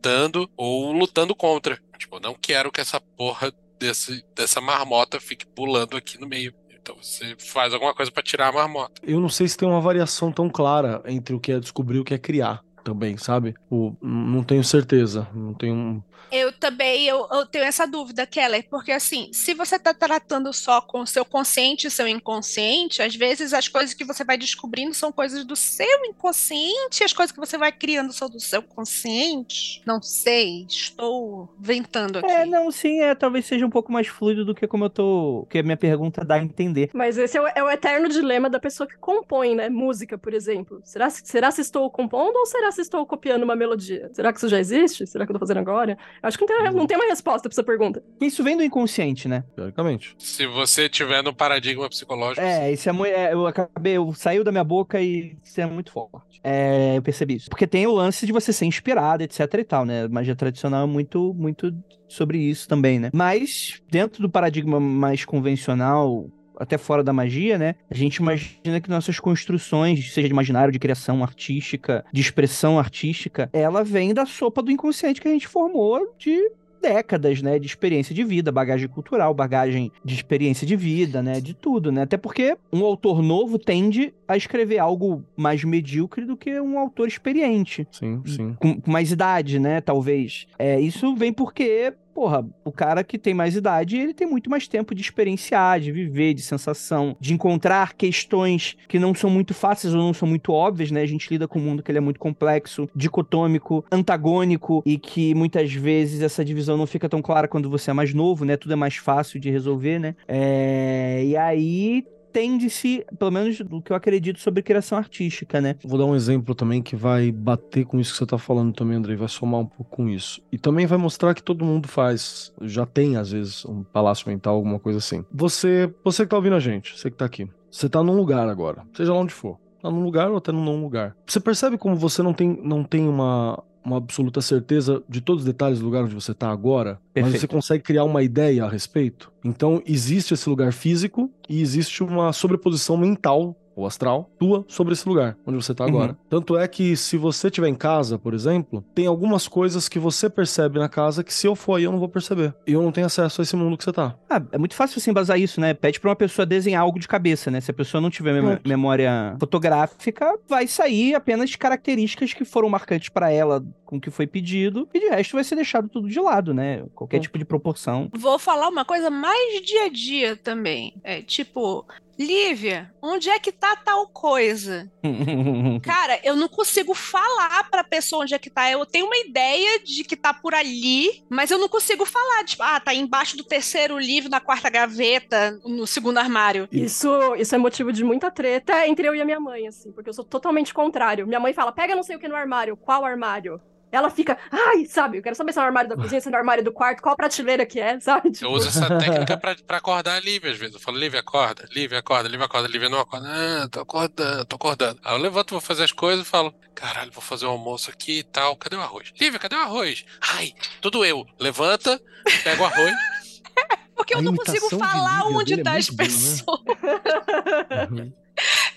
ou lutando contra. Tipo, não quero que essa porra desse, dessa marmota fique pulando aqui no meio. Então você faz alguma coisa pra tirar a marmota. Eu não sei se tem uma variação tão clara entre o que é descobrir e o que é criar também, sabe? O, não tenho certeza. Não tenho. Eu também eu, eu tenho essa dúvida, Keller, porque assim, se você está tratando só com o seu consciente e seu inconsciente, às vezes as coisas que você vai descobrindo são coisas do seu inconsciente, e as coisas que você vai criando são do seu consciente. Não sei, estou ventando aqui. É, não, sim, é, talvez seja um pouco mais fluido do que como eu tô. que a minha pergunta dá a entender. Mas esse é o, é o eterno dilema da pessoa que compõe, né? Música, por exemplo. Será, se- será se estou compondo ou será se se estou copiando uma melodia? Será que isso já existe? Será que eu tô fazendo agora? Acho que não tem, não tem uma resposta pra essa pergunta. Isso vem do inconsciente, né? Teoricamente. Se você tiver no paradigma psicológico. É, isso é muito. é, eu acabei, eu saiu da minha boca e isso é muito forte. É, eu percebi isso. Porque tem o lance de você ser inspirado, etc e tal, né? Magia tradicional é muito, muito sobre isso também, né? Mas dentro do paradigma mais convencional, até fora da magia, né? A gente imagina que nossas construções, seja de imaginário, de criação artística, de expressão artística, ela vem da sopa do inconsciente que a gente formou de décadas, né, de experiência de vida, bagagem cultural, bagagem de experiência de vida, né, de tudo, né? Até porque um autor novo tende a escrever algo mais medíocre do que um autor experiente, Sim, sim. com, com mais idade, né, talvez. É, isso vem porque porra, o cara que tem mais idade, ele tem muito mais tempo de experienciar, de viver, de sensação, de encontrar questões que não são muito fáceis ou não são muito óbvias, né? A gente lida com um mundo que ele é muito complexo, dicotômico, antagônico e que muitas vezes essa divisão não fica tão clara quando você é mais novo, né? Tudo é mais fácil de resolver, né? É... E aí tende-se, pelo menos do que eu acredito sobre criação artística, né? Vou dar um exemplo também que vai bater com isso que você tá falando também, Andrei, vai somar um pouco com isso. E também vai mostrar que todo mundo faz, já tem às vezes um palácio mental, alguma coisa assim. Você, você que tá ouvindo a gente, você que tá aqui, você tá num lugar agora, seja lá onde for. Tá num lugar ou até num não lugar. Você percebe como você não tem, não tem uma, uma absoluta certeza de todos os detalhes do lugar onde você tá agora, mas Perfeito. você consegue criar uma ideia a respeito? Então, existe esse lugar físico e existe uma sobreposição mental ou astral tua sobre esse lugar onde você tá Uhum. agora. Tanto é que se você estiver em casa, por exemplo, tem algumas coisas que você percebe na casa que se eu for aí eu não vou perceber. E eu não tenho acesso a esse mundo que você tá. Ah, é muito fácil você embasar isso, né? Pede pra uma pessoa desenhar algo de cabeça, né? Se a pessoa não tiver mem- Pronto. memória fotográfica, vai sair apenas características que foram marcantes pra ela com o que foi pedido, e de resto vai ser deixado tudo de lado, né? Qualquer tipo de proporção. Vou falar uma coisa mais dia a dia também. É tipo, Lívia, onde é que tá tal coisa? Cara, eu não consigo falar pra pessoa onde é que tá. Eu tenho uma ideia de que tá por ali, mas eu não consigo falar. Tipo, ah, tá embaixo do terceiro livro, na quarta gaveta, no segundo armário. Isso, isso é motivo de muita treta entre eu e a minha mãe, assim, porque eu sou totalmente contrário. Minha mãe fala, pega não sei o que no armário. Qual armário? Ela fica, ai, sabe, eu quero saber se é no armário da cozinha, se é no armário do quarto, qual prateleira que é, sabe? Tipo, Eu uso essa técnica pra, pra acordar a Lívia, às vezes. Eu falo, Lívia, acorda, Lívia, acorda, Lívia, acorda, Lívia não acorda. Ah, tô acordando, tô acordando. Aí eu levanto, vou fazer as coisas e falo, caralho, vou fazer o almoço aqui e tal, cadê o arroz? Lívia, cadê o arroz? Ai, tudo eu. Levanta, pega o arroz. Porque eu A não consigo falar onde é tá as muito boa, né? pessoas.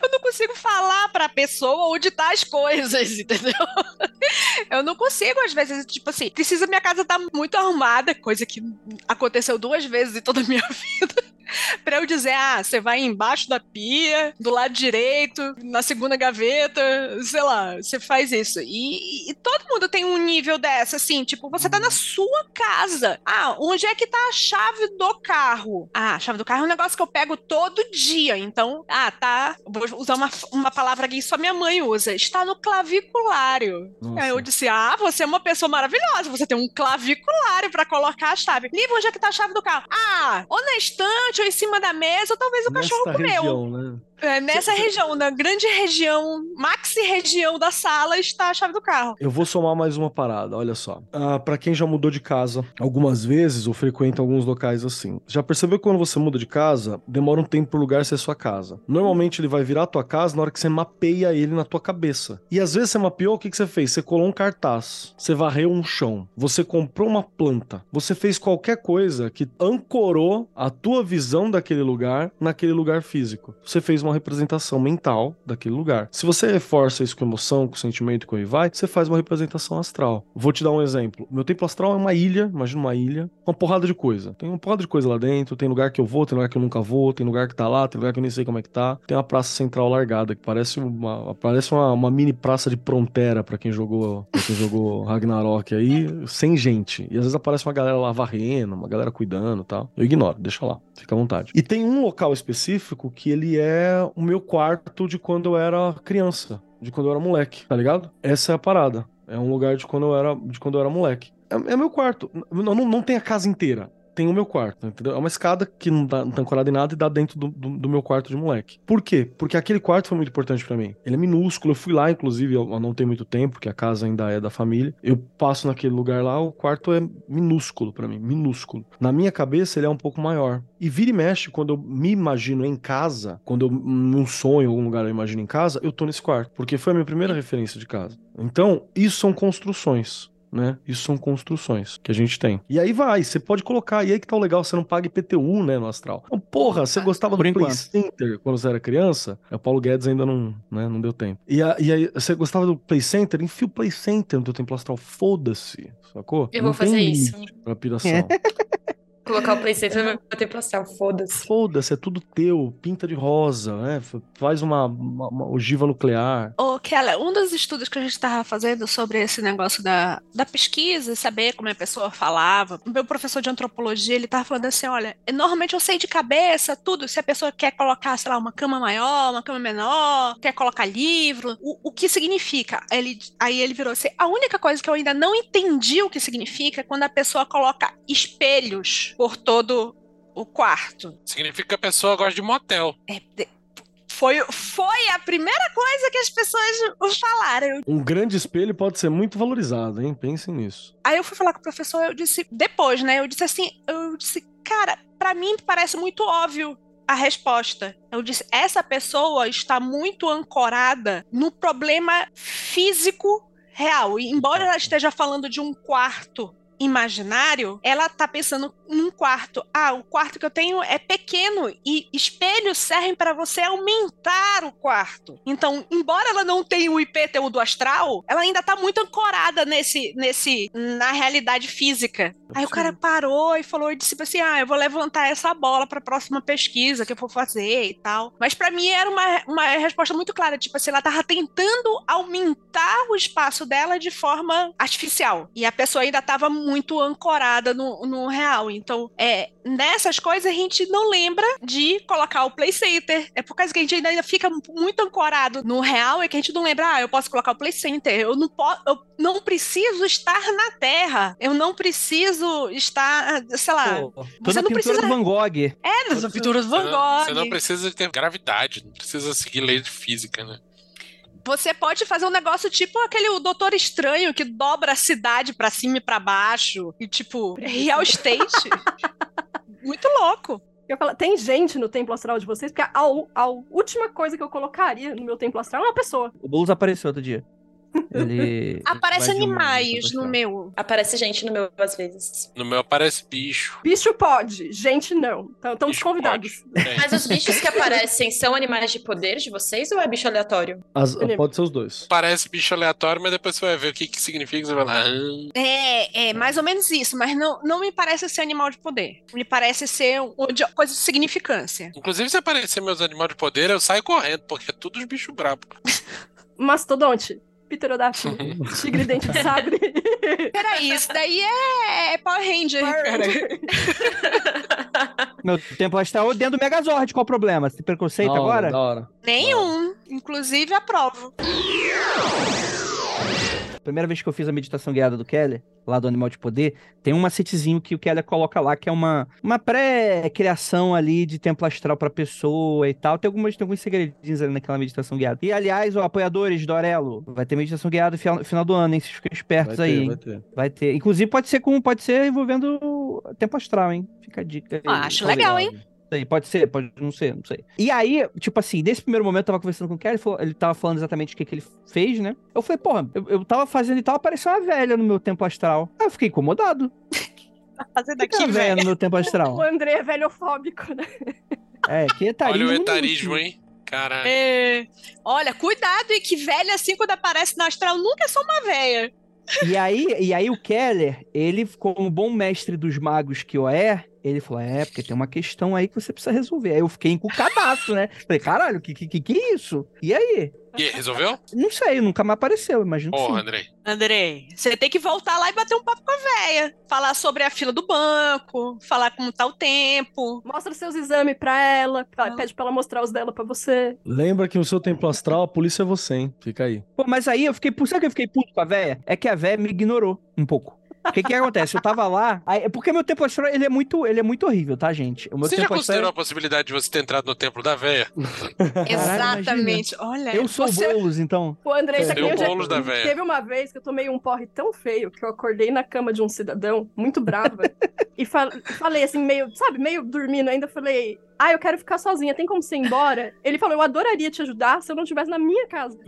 Eu não consigo falar pra pessoa onde tá as coisas, entendeu? Eu não consigo, às vezes, tipo assim, precisa minha casa estar muito arrumada, coisa que aconteceu duas vezes em toda a minha vida. Pra eu dizer, ah, você vai embaixo da pia, do lado direito, na segunda gaveta, sei lá, você faz isso. E, e todo mundo tem um nível dessa, assim, tipo, você tá na sua casa. Ah, onde é que tá a chave do carro? Ah, a chave do carro é um negócio que eu pego todo dia. Então, ah, tá. Vou usar uma, uma palavra que só minha mãe usa. Está no claviculário. Nossa. Aí eu disse: Ah, você é uma pessoa maravilhosa. Você tem um claviculário pra colocar a chave. Livro, onde é que tá a chave do carro? Ah, ou na estante, ou em cima da mesa, ou talvez o cachorro Nesta comeu. região, né? É, nessa região, na grande região, maxi região da sala, está a chave do carro. Eu vou somar mais uma parada, olha só. Ah, para quem já mudou de casa algumas vezes ou frequenta alguns locais assim, já percebeu que quando você muda de casa, demora um tempo pro lugar ser sua casa. Normalmente ele vai virar a tua casa na hora que você mapeia ele na tua cabeça. E às vezes você mapeou, o que, que você fez? Você colou um cartaz, você varreu um chão, você comprou uma planta, você fez qualquer coisa que ancorou a tua visão daquele lugar naquele lugar físico. Você fez uma representação mental daquele lugar. Se você reforça isso com emoção, com sentimento, com vai, você faz uma representação astral. Vou te dar um exemplo. Meu templo astral é uma ilha, imagina uma ilha, uma porrada de coisa. Tem uma porrada de coisa lá dentro, tem lugar que eu vou, tem lugar que eu nunca vou, tem lugar que tá lá, tem lugar que eu nem sei como é que tá. Tem uma praça central largada que parece uma, parece uma, uma mini praça de Prontera pra quem jogou, pra quem jogou Ragnarok aí, sem gente. E às vezes aparece uma galera lá varrendo, uma galera cuidando tal. Eu ignoro, deixa lá, fica à vontade. E tem um local específico que ele é o meu quarto de quando eu era criança, de quando eu era moleque, tá ligado? Essa é a parada. É um lugar de quando eu era, de quando eu era moleque. É, é meu quarto. Não, não, não tem a casa inteira. Tem o meu quarto, entendeu? É uma escada que não tá, não tá ancorada em nada e dá dentro do, do, do meu quarto de moleque. Por quê? Porque aquele quarto foi muito importante pra mim. Ele é minúsculo, eu fui lá, inclusive, eu, eu não tenho muito tempo, porque a casa ainda é da família. Eu passo naquele lugar lá, o quarto é minúsculo pra mim, minúsculo. Na minha cabeça, ele é um pouco maior. E vira e mexe, quando eu me imagino em casa, quando eu, num sonho, algum lugar eu imagino em casa, eu tô nesse quarto. Porque foi a minha primeira referência de casa. Então, isso são construções né? Isso são construções que a gente tem. E aí vai, você pode colocar, e aí que tá o legal, você não paga IPTU, né, no astral. Então, porra, você gostava Por do Play enquanto. Center quando você era criança? É, O Paulo Guedes ainda não, né, não deu tempo. E, a- e aí, você gostava do Play Center? Enfia o Play Center no teu templo astral, foda-se, sacou? Eu Não vou fazer tem isso. Pra piração. Colocar o PlayStation no meu tempo astral, foda-se. Foda-se, é tudo teu, pinta de rosa, né? Faz uma, uma, uma ogiva nuclear. Ô, Kela, um dos estudos que a gente estava fazendo sobre esse negócio da, da pesquisa, saber como a pessoa falava, o meu professor de antropologia, ele tava falando assim, olha, normalmente eu sei de cabeça tudo, se a pessoa quer colocar, sei lá, uma cama maior, uma cama menor, quer colocar livro, o, o que significa? Ele, aí ele virou assim, a única coisa que eu ainda não entendi o que significa é quando a pessoa coloca espelhos por todo o quarto. Significa que a pessoa gosta de motel. É, foi, foi a primeira coisa que as pessoas falaram. Um grande espelho pode ser muito valorizado, hein? Pensem nisso. Aí eu fui falar com o professor, eu disse, depois, né? Eu disse assim, eu disse, cara, pra mim parece muito óbvio a resposta. Eu disse, essa pessoa está muito ancorada no problema físico real. E embora ela esteja falando de um quarto imaginário, ela tá pensando num quarto. Ah, o quarto que eu tenho é pequeno e espelhos servem para você aumentar o quarto. Então, embora ela não tenha o IPTU do astral, ela ainda tá muito ancorada nesse nesse na realidade física. Aí o cara parou e falou e disse assim: "Ah, eu vou levantar essa bola para a próxima pesquisa que eu vou fazer e tal". Mas para mim era uma, uma resposta muito clara, tipo assim, ela tava tentando aumentar o espaço dela de forma artificial. E a pessoa ainda tava muito ancorada no, no real. Então, é, nessas coisas a gente não lembra de colocar o Play Center. É por causa que a gente ainda fica muito ancorado no real e que a gente não lembra, ah, eu posso colocar o Play Center. Eu não posso, eu não preciso estar na Terra. Eu não preciso estar, sei lá. Pô, você não pintura precisa- do Van Gogh. É, das pinturas do Van Você não, Gogh. você não precisa ter gravidade, não precisa seguir lei de física, né? Você pode fazer um negócio tipo aquele o Doutor Estranho que dobra a cidade pra cima e pra baixo e tipo real estate. Muito louco. Eu falo, tem gente no templo astral de vocês, porque a, u- a última coisa que eu colocaria no meu templo astral é uma pessoa. O Boulos apareceu outro dia. Ele. Aparece animais no meu. Aparece gente no meu às vezes. No meu aparece bicho. Bicho pode, gente não. Então, estamos convidados. pode. É. Mas os bichos que aparecem são animais de poder de vocês ou é bicho aleatório? As- Ele- pode ser os dois. Parece bicho aleatório, mas depois você vai ver o que, que significa. Você vai lá. Ah, É, é mais ou menos isso, mas não, não me parece ser animal de poder. Me parece ser um- de- coisa de significância. Inclusive, se aparecer meus animais de poder, eu saio correndo, porque é tudo os bichos brabos. Mastodonte, pterodáctilo, tigre dente de sabre. Peraí, isso daí é, é Power Ranger. cara. Meu tempo astral dentro do Megazord, qual o problema? Você tem preconceito hora, agora? Nenhum. Inclusive aprovo. Primeira vez que eu fiz a meditação guiada do Keller, lá do Animal de Poder, tem um macetezinho que o Keller coloca lá, que é uma, uma pré-criação ali de templo astral pra pessoa e tal. Tem, algumas, tem alguns segredinhos ali naquela meditação guiada. E, aliás, ó, apoiadores do Aurelo, vai ter meditação guiada no final, final do ano, hein? Vocês fiquem Vai espertos ter, aí, vai ter. Vai ter. Inclusive, pode ser com, pode ser envolvendo tempo astral, hein? Fica a dica aí. Ah, acho legal, hein? Sei, pode ser, pode não ser, não sei. E aí, tipo assim, nesse primeiro momento eu tava conversando com o Kelly, ele, tava falando exatamente o que, que ele fez, né? Eu falei, porra, eu, eu tava fazendo e tal, apareceu uma velha no meu tempo astral. Aí eu fiquei incomodado. Por que tem uma velha no meu tempo astral? O André é velhofóbico, né? É, que Olha etarismo. o no etarismo, hein? Caralho. É. Olha, cuidado, e que velha assim quando aparece na astral nunca é só uma velha. E aí, e aí o Keller, ele, como bom mestre dos magos que eu é, ele falou, é, porque tem uma questão aí que você precisa resolver. Aí eu fiquei encucadaço, né? Falei, caralho, que, que, que, que é isso? E aí? E aí, resolveu? Não sei, nunca me apareceu, imagino que Porra, sim. Andrei. Andrei, você tem que voltar lá e bater um papo com a véia. Falar sobre a fila do banco, falar como tá o tempo. Mostra seus exames pra ela, Ah. pede pra ela mostrar os dela pra você. Lembra que no seu templo astral a polícia é você, hein? Fica aí. Pô, mas aí eu fiquei, sabe que eu fiquei puto com a véia? É que a véia me ignorou um pouco. O que que acontece? Eu tava lá, aí, porque meu tempo astral, ele é muito, ele é muito horrível, tá, gente? O meu Você já tempo astral- considerou a possibilidade de você ter entrado no templo da véia? Exatamente. Olha, Eu sou você... o Boulos, então. O André, isso Tem aqui o eu já... da véia. Teve uma vez que eu tomei um porre tão feio que eu acordei na cama de um cidadão, muito brava, e fal- falei assim, meio, sabe, meio dormindo ainda, falei, ah, eu quero ficar sozinha, tem como você ir embora? Ele falou, eu adoraria te ajudar se eu não estivesse na minha casa.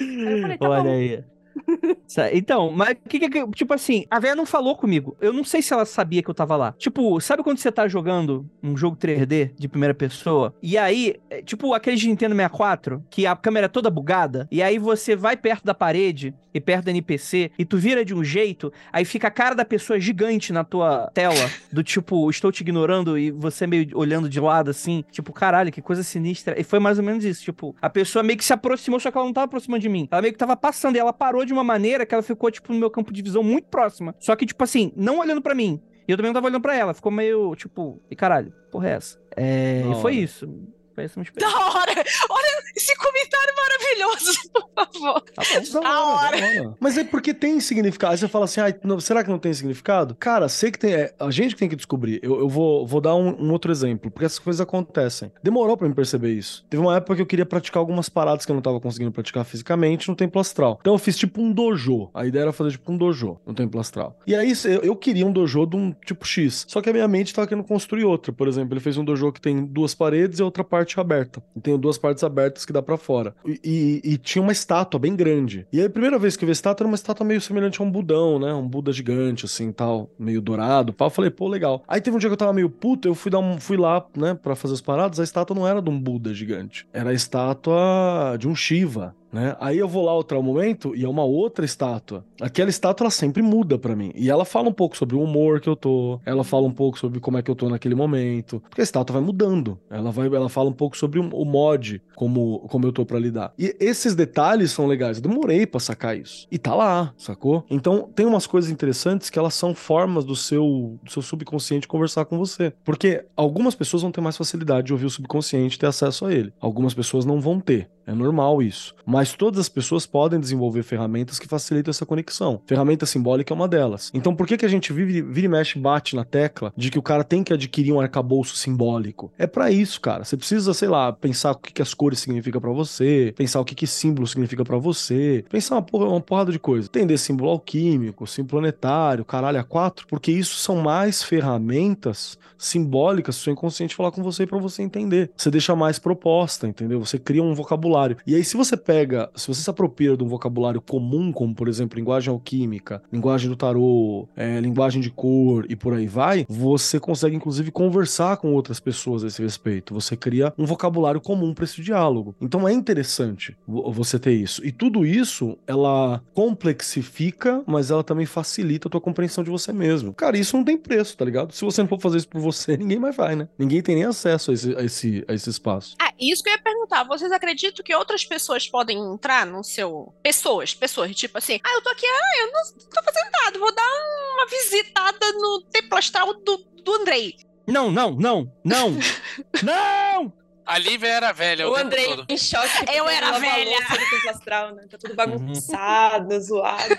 Aí eu falei, tá Olha bom. aí. Então, mas o que que. Tipo assim, a véia não falou comigo. Eu não sei se ela sabia que eu tava lá. Tipo, sabe quando você tá jogando um jogo 3D de primeira pessoa? E aí, é, tipo aquele de Nintendo 64, que a câmera é toda bugada, e aí você vai perto da parede e perto da NPC, e tu vira de um jeito, aí fica a cara da pessoa gigante na tua tela, do tipo, estou te ignorando e você meio olhando de lado assim, tipo, caralho, que coisa sinistra. E foi mais ou menos isso, tipo, a pessoa meio que se aproximou, só que ela não tava aproximando de mim. Ela meio que tava passando e ela parou de uma maneira que ela ficou, tipo, no meu campo de visão muito próxima. Só que, tipo assim, não olhando pra mim. E eu também não tava olhando pra ela. Ficou meio, tipo, e caralho, porra é essa? É, e foi isso. Foi essa a minha experiência. Da hora! Olha esse comentário maravilhoso, por favor. Tá bom. Da hora, da hora. Mas é porque tem significado. Aí você fala assim, ah, não, será que não tem significado? Cara, sei que tem. É a gente que tem que descobrir. Eu, eu vou, vou dar um, um outro exemplo, porque essas coisas acontecem. Demorou pra me perceber isso. Teve uma época que eu queria praticar algumas paradas que eu não tava conseguindo praticar fisicamente no templo astral. Então eu fiz tipo um dojo. A ideia era fazer tipo um dojo no templo astral. E aí eu, eu queria um dojo de um tipo X. Só que a minha mente tava querendo construir outra. Por exemplo, ele fez um dojo que tem duas paredes e outra parte aberta. E tem duas partes abertas que dá pra fora. E, e- e tinha uma estátua bem grande. E aí a primeira vez que eu vi a estátua era uma estátua meio semelhante a um budão, né? Um Buda gigante, assim, tal, meio dourado. Pá. Eu falei, pô, legal. Aí teve um dia que eu tava meio puto, eu fui, dar um, fui lá, né, pra fazer as paradas. A estátua não era de um Buda gigante. Era a estátua de um Shiva. Né? Aí eu vou lá outro momento e é uma outra estátua. Aquela estátua ela sempre muda pra mim. E ela fala um pouco sobre o humor que eu tô, ela fala um pouco sobre como é que eu tô naquele momento, porque a estátua vai mudando. Ela vai, ela fala um pouco sobre o, mod, como como eu tô pra lidar. E esses detalhes são legais. Eu demorei pra sacar isso. E tá lá, sacou? Então tem umas coisas interessantes que elas são formas do seu do seu subconsciente conversar com você. Porque algumas pessoas vão ter mais facilidade de ouvir o subconsciente ter acesso a ele. Algumas pessoas não vão ter. É normal isso. Mas todas as pessoas podem desenvolver ferramentas que facilitam essa conexão. Ferramenta simbólica é uma delas. Então por que, que a gente vive, vira e mexe bate na tecla de que o cara tem que adquirir um arcabouço simbólico? É pra isso, cara. Você precisa, sei lá, pensar o que, que as cores significam pra você, pensar o que, que símbolo significa pra você, pensar uma, porra, uma porrada de coisa. Entender símbolo alquímico, símbolo planetário, caralho, a quatro, porque isso são mais ferramentas simbólicas pro seu inconsciente falar com você pra você entender. Você deixa mais proposta, entendeu? Você cria um vocabulário. E aí, se você pega, se você se apropria de um vocabulário comum, como por exemplo, linguagem alquímica, linguagem do tarô, é, linguagem de cor e por aí vai, você consegue inclusive conversar com outras pessoas a esse respeito. Você cria um vocabulário comum para esse diálogo. Então é interessante vo- você ter isso. E tudo isso, ela complexifica, mas ela também facilita a tua compreensão de você mesmo. Cara, isso não tem preço, tá ligado? Se você não for fazer isso por você, ninguém mais vai, né? Ninguém tem nem acesso a esse, a esse, a esse espaço. Ah, isso que eu ia perguntar. Vocês acreditam que outras pessoas podem entrar no seu. Pessoas, pessoas, tipo assim, ah, eu tô aqui, ah, eu não tô fazendo nada, vou dar uma visitada no templo astral do, do Andrei. Não, não, não, não, não! A Lívia era velha o, O tempo Andrei todo. em choque. Eu era velha. louça no tempo astral, né? Tá tudo bagunçado, zoado.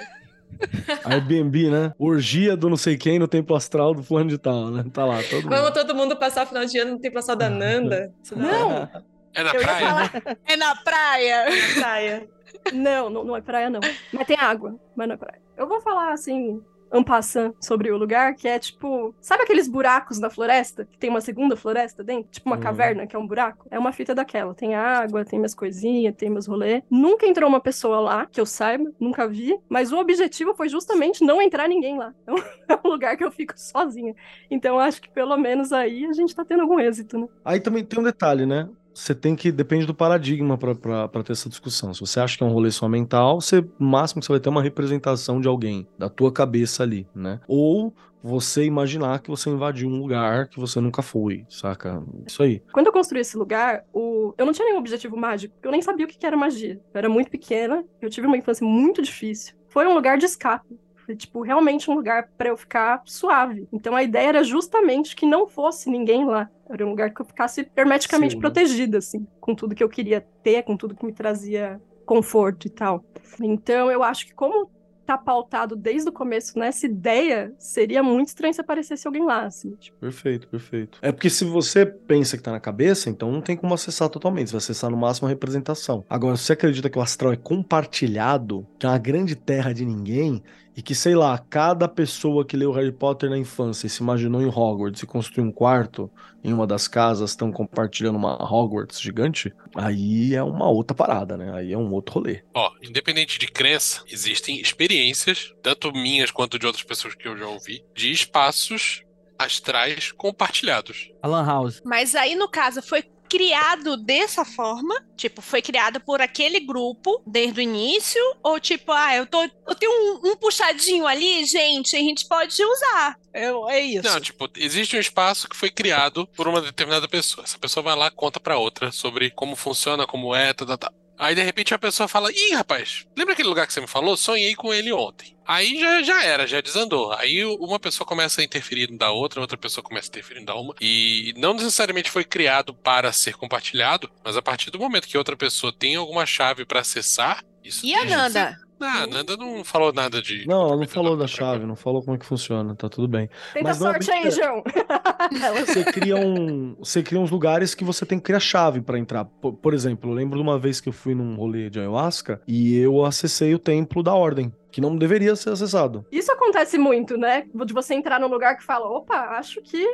Airbnb, né? Orgia do não sei quem no templo astral do fulano de tal, né? Tá lá, todo mundo. Vamos todo mundo passar o final de ano no tempo astral da Nanda? Isso dá Não, É na eu ia praia? falar. É na praia. na praia. Não, não, não é praia, não. Mas tem água, mas não é praia. Eu vou falar assim, en passant, sobre o lugar, que é tipo. Sabe aqueles buracos na floresta? Que tem uma segunda floresta dentro? Tipo uma Uhum. caverna, que é um buraco? É uma fita daquela. Tem água, tem minhas coisinhas, tem meus rolês. Nunca entrou uma pessoa lá, que eu saiba, nunca vi. Mas o objetivo foi justamente não entrar ninguém lá. É um, é um lugar que eu fico sozinha. Então eu acho que pelo menos aí a gente tá tendo algum êxito, né? Aí também tem um detalhe, né? Você tem que. Depende do paradigma pra ter essa discussão. Se você acha que é um rolê só mental, você, máximo que você vai ter é uma representação de alguém, da tua cabeça ali, né? Ou você imaginar que você invadiu um lugar que você nunca foi, saca? Isso aí. Quando eu construí esse lugar, o... eu não tinha nenhum objetivo mágico, eu nem sabia o que era magia. Eu era muito pequena, eu tive uma infância muito difícil. Foi um lugar de escape. Tipo, realmente um lugar pra eu ficar suave. Então a ideia era justamente que não fosse ninguém lá. Era um lugar que eu ficasse hermeticamente né? protegida, assim, com tudo que eu queria ter, com tudo que me trazia conforto e tal. Então eu acho que como tá pautado desde o começo nessa ideia, seria muito estranho se aparecesse alguém lá, assim. Tipo. Perfeito, perfeito. É porque se você pensa que tá na cabeça, então não tem como acessar totalmente. Você vai acessar no máximo a representação. Agora, se você acredita que o astral é compartilhado, que é uma grande terra de ninguém, e que, sei lá, cada pessoa que leu Harry Potter na infância e se imaginou em Hogwarts e construiu um quarto em uma das casas, estão compartilhando uma Hogwarts gigante, aí é uma outra parada, né? Aí é um outro rolê. Ó, independente de crença, existem experiências, tanto minhas quanto de outras pessoas que eu já ouvi, de espaços astrais compartilhados. Alan House. Mas aí, no caso, foi criado dessa forma? Tipo, foi criado por aquele grupo desde o início? Ou tipo, ah, eu, tô, eu tenho um, um puxadinho ali, gente, a gente pode usar. Eu, é isso. Não, tipo, existe um espaço que foi criado por uma determinada pessoa. Essa pessoa vai lá, conta pra outra sobre como funciona, como é, tal, tal, tal. Aí de repente a pessoa fala: Ih, rapaz, lembra aquele lugar que você me falou? Sonhei com ele ontem. Aí já, já era, já desandou. Aí uma pessoa começa a interferir da outra, outra pessoa começa a interferir da uma. E não necessariamente foi criado para ser compartilhado, mas a partir do momento que outra pessoa tem alguma chave para acessar, isso E a Nanda? Ah, a Nanda não falou nada de. Não, ela não falou da chave, não falou como é que funciona, tá tudo bem. Tenta Mas não sorte aí. João. Você cria, um, você cria uns lugares que você tem que criar chave pra entrar. Por, por exemplo, eu lembro de uma vez que eu fui num rolê de ayahuasca e eu acessei o templo da ordem, que não deveria ser acessado. Isso acontece muito, né? De você entrar num lugar que fala, opa, acho que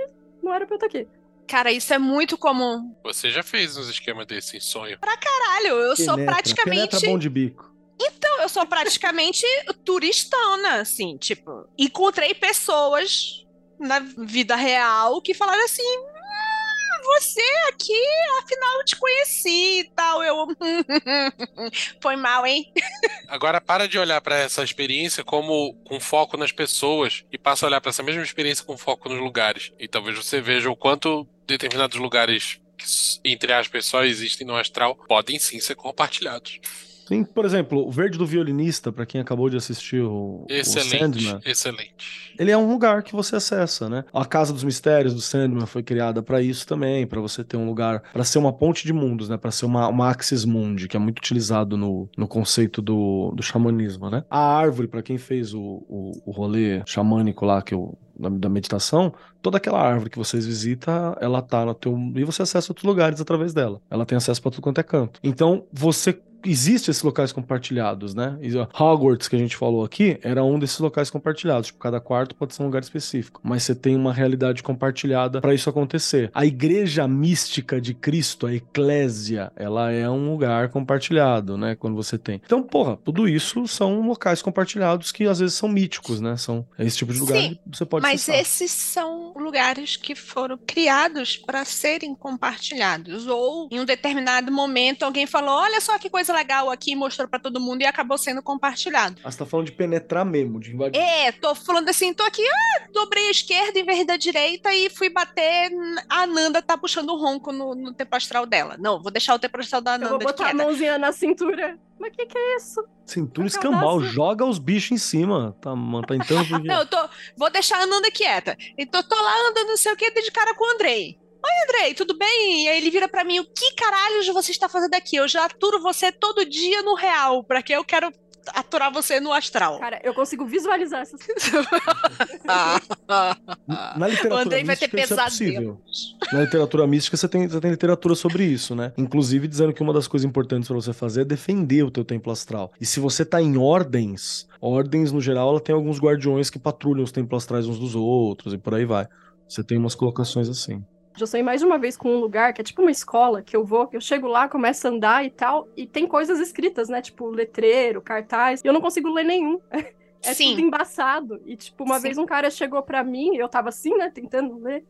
não era pra eu estar aqui. Cara, isso é muito comum. Você já fez uns esquemas desse em sonho. Caralho, eu sou Penetra, praticamente. Penetra bom de bico. Então, eu sou praticamente turistona, assim, tipo, encontrei pessoas na vida real que falaram assim: "Hum, você aqui, afinal eu te conheci e tal. Eu. Foi mal, hein? Agora para de olhar para essa experiência como com foco nas pessoas e passa a olhar para essa mesma experiência com foco nos lugares. E talvez você veja o quanto determinados lugares que, entre aspas, só existem no astral podem sim ser compartilhados. Sim, por exemplo, o Verde do Violinista, pra quem acabou de assistir o, o Excelente, Sandman, excelente. ele é um lugar que você acessa, né? A Casa dos Mistérios do Sandman foi criada pra isso também, pra você ter um lugar, pra ser uma ponte de mundos, né? Pra ser uma, uma axis mundi, que é muito utilizado no, no conceito do, do xamanismo, né? A árvore, pra quem fez o, o, o rolê xamânico lá, que eu, da, meditação, toda aquela árvore que vocês visitam, ela tá no teu. E você acessa outros lugares através dela. Ela tem acesso pra tudo quanto é canto. Então, você. Existem esses locais compartilhados, né? Hogwarts, que a gente falou aqui, era um desses locais compartilhados. Tipo, cada quarto pode ser um lugar específico. Mas você tem uma realidade compartilhada pra isso acontecer. A igreja mística de Cristo, a eclésia, ela é um lugar compartilhado, né? Quando você tem. Então, porra, tudo isso são locais compartilhados que às vezes são míticos, né? São esse tipo de lugar Sim, que você pode Mas acessar. esses são lugares que foram criados para serem compartilhados. Ou em um determinado momento alguém falou: olha só que coisa legal aqui, e mostrou para todo mundo e acabou sendo compartilhado. Ah, você tá falando de penetrar mesmo, de invadir. É, tô falando assim, tô aqui, ah, dobrei a esquerda em vez da direita e fui bater. A Nanda tá puxando o ronco no, no tempo astral dela. Não, vou deixar o tempo astral da Eu vou botar a mãozinha na cintura. Mas o que, que é isso? Cintura escambau, cadastro. joga os bichos em cima. Tá, mano, tá entrando Não, eu tô, vou deixar a Nanda quieta. Então tô lá andando, não sei o que, de cara com o Andrei. Oi, Andrei, tudo bem? E aí ele vira pra mim, o que caralhos você está fazendo aqui? Eu já aturo você todo dia no real, pra que eu quero aturar você no astral. Cara, eu consigo visualizar essas Na literatura o Andrei vai ter isso é. Na literatura mística, você tem, você tem literatura sobre isso, né? Inclusive dizendo que uma das coisas importantes pra você fazer é defender o teu templo astral. E se você tá em ordens, ordens, no geral, ela tem alguns guardiões que patrulham os templos astrais uns dos outros e por aí vai. Você tem umas colocações assim. Já sonhei mais de uma vez com um lugar que é tipo uma escola que eu vou, que eu chego lá, começo a andar e tal, e tem coisas escritas, né? Tipo letreiro, cartaz, e eu não consigo ler nenhum. É Sim. tudo embaçado. E, tipo, uma Sim. vez um cara chegou pra mim, eu tava assim, né, tentando ler.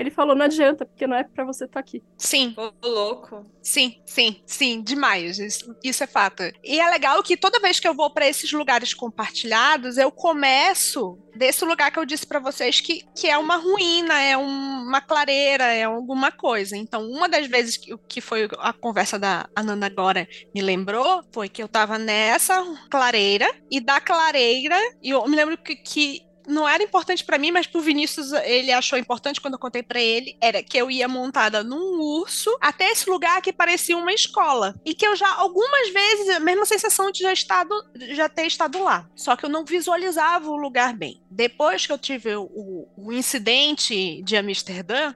Ele falou, não adianta, porque não é pra você estar aqui. Sim, Ô, louco. sim, sim, sim, demais. Isso, isso é fato. E é legal que toda vez que eu vou para esses lugares compartilhados, eu começo desse lugar que eu disse para vocês que, que é uma ruína, é um- uma clareira, é alguma coisa. Então, uma das vezes que, que foi a conversa da Ananda agora me lembrou foi que eu tava nessa clareira e da clareira, e eu me lembro que, que não era importante pra mim, mas pro Vinícius ele achou importante quando eu contei pra ele, era que eu ia montada num urso até esse lugar que parecia uma escola. E que eu já, algumas vezes, a mesma sensação de já, estado, já ter estado lá. Só que eu não visualizava o lugar bem. Depois que eu tive o, o incidente de Amsterdã,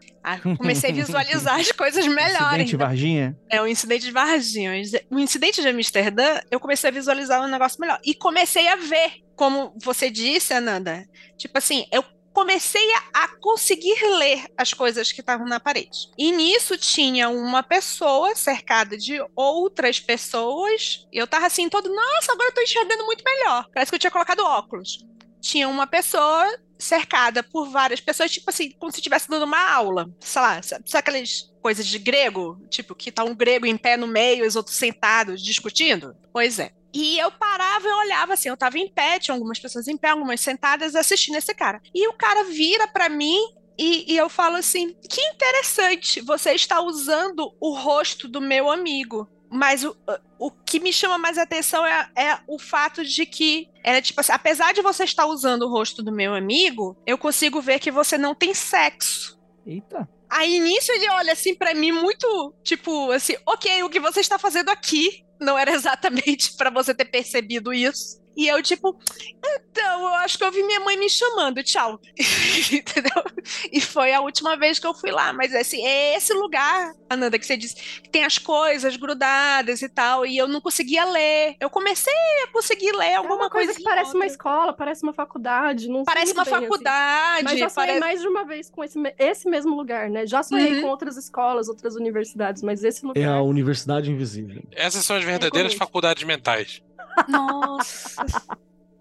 comecei a visualizar as coisas melhores. Incidente de né? Varginha? É, o incidente de Varginha. O incidente de Amsterdã, eu comecei a visualizar um negócio melhor. E comecei a ver, como você disse, Ananda. Tipo assim, eu comecei a, a conseguir ler as coisas que estavam na parede. E nisso tinha uma pessoa cercada de outras pessoas. E eu tava assim, todo, nossa, agora eu tô enxergando muito melhor. Parece que eu tinha colocado óculos. Tinha uma pessoa cercada por várias pessoas, tipo assim, como se estivesse dando uma aula. Sei lá, sabe, sabe aquelas coisas de grego? Tipo, que tá um grego em pé no meio e os outros sentados discutindo? Pois é. E eu parava e olhava assim, eu tava em pé, tinha algumas pessoas em pé, algumas sentadas assistindo esse cara. E o cara vira para mim e, e, eu falo assim: que interessante, você está usando o rosto do meu amigo. Mas o, o que me chama mais atenção é, é o fato de que era tipo assim, apesar de você estar usando o rosto do meu amigo, eu consigo ver que você não tem sexo. Eita. Aí nisso ele olha assim para mim muito, tipo, assim, ok, o que você está fazendo aqui não era exatamente para você ter percebido isso. E eu, tipo, então, eu acho que eu vi minha mãe me chamando, tchau. Entendeu? E foi a última vez que eu fui lá. Mas assim, é esse lugar, Ananda, que você disse, que tem as coisas grudadas e tal, e eu não conseguia ler. Eu comecei a conseguir ler alguma é uma coisa, coisa que parece uma escola, parece uma faculdade. Não Parece sei uma bem, assim. faculdade. Mas já sonhei parece... mais de uma vez com esse, esse mesmo lugar, né? Já sonhei Uhum. com outras escolas, outras universidades, mas esse lugar. É a Universidade Invisível. Essas são as verdadeiras Recomendo. faculdades mentais. Nossa.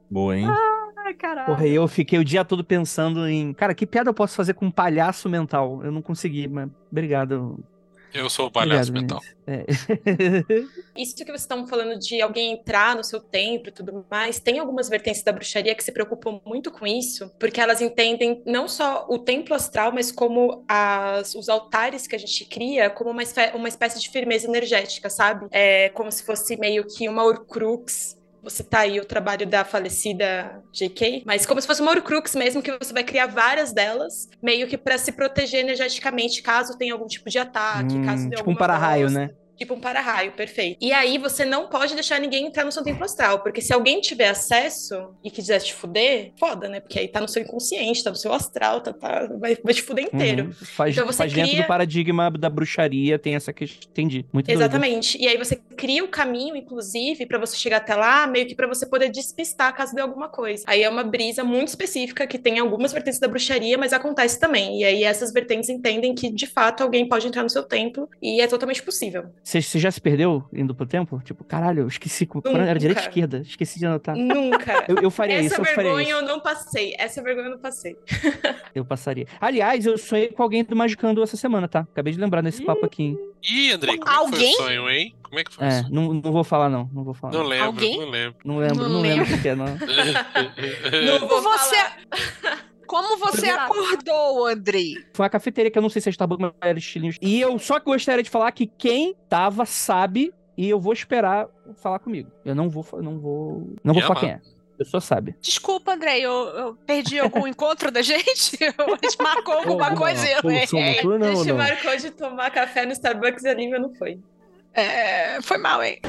Boa, hein? Ai, caralho. Porra, eu fiquei o dia todo pensando em. Cara, que piada eu posso fazer com um palhaço mental? Eu não consegui, mas obrigado. Eu sou o palhaço Obrigado. É. Isso que vocês estão falando de alguém entrar no seu templo e tudo mais, tem algumas vertentes da bruxaria que se preocupam muito com isso, porque elas entendem não só o templo astral, mas como as, os altares que a gente cria como uma, uma espécie de firmeza energética, sabe? É como se fosse meio que uma Horcrux. Você tá aí o trabalho da falecida JK, mas como se fosse uma Horcrux mesmo, que você vai criar várias delas, meio que para se proteger energeticamente caso tenha algum tipo de ataque, Hum, caso dê tipo um para-raio, né? Tipo um para-raio, perfeito. E aí você não pode deixar ninguém entrar no seu templo astral, porque se alguém tiver acesso e quiser te fuder, foda, né? Porque aí tá no seu inconsciente, tá no seu astral, tá, tá- vai, vai te fuder inteiro. Uhum. Faz, Então você faz dentro cria- do paradigma da bruxaria, tem essa questão. Entendi. Muito doido. Exatamente. E aí você cria o caminho, inclusive, pra você chegar até lá, meio que pra você poder despistar caso dê alguma coisa. Aí é uma brisa muito específica que tem algumas vertentes da bruxaria, mas acontece também. E aí essas vertentes entendem que, de fato, alguém pode entrar no seu templo e é totalmente possível. Você, já se perdeu indo pro tempo? Tipo, caralho, eu esqueci. Era Nunca. direita ou esquerda? Esqueci de anotar. Nunca. Eu, eu faria Essa isso, eu faria vergonha isso. eu não passei. Essa vergonha eu não passei. Eu passaria. Aliás, eu sonhei com alguém do Magicando essa semana, tá? Acabei de lembrar nesse papo aqui. hein? Ih, Andrei, como é que Alguém? foi o sonho, hein? Como é que foi o É, sonho? não, não vou falar, não. Não vou falar. Não Não, lembro, Alguém? não lembro. não lembro, Não não, lembro o que é, não. Não vou você, falar. Como você acordou, Andrei? Foi uma cafeteria que eu não sei se é Starbucks, mas era estilinho. E eu só que gostaria de falar que quem tava sabe e eu vou esperar falar comigo. Eu não vou, não vou, não vou falar quem é. A pessoa sabe. Desculpa, Andrei, eu, eu perdi algum encontro da gente? A gente marcou alguma Alguma coisa e eu errei. A gente não? marcou de tomar café no Starbucks e a Lívia não foi. É, foi mal, hein?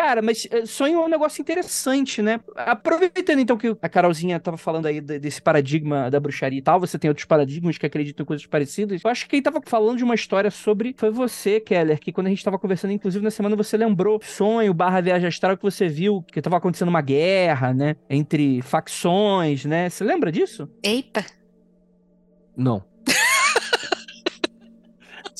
Cara, mas eh, sonho é um negócio interessante, né? Aproveitando então que a Carolzinha tava falando aí de- desse paradigma da bruxaria e tal, você tem outros paradigmas que acreditam em coisas parecidas. Eu acho que quem tava falando de uma história sobre foi você, Keller, que quando a gente tava conversando, inclusive na semana, você lembrou sonho barra viagem astral que você viu que tava acontecendo uma guerra, né? Entre facções, né? Você lembra disso? Eita. Não.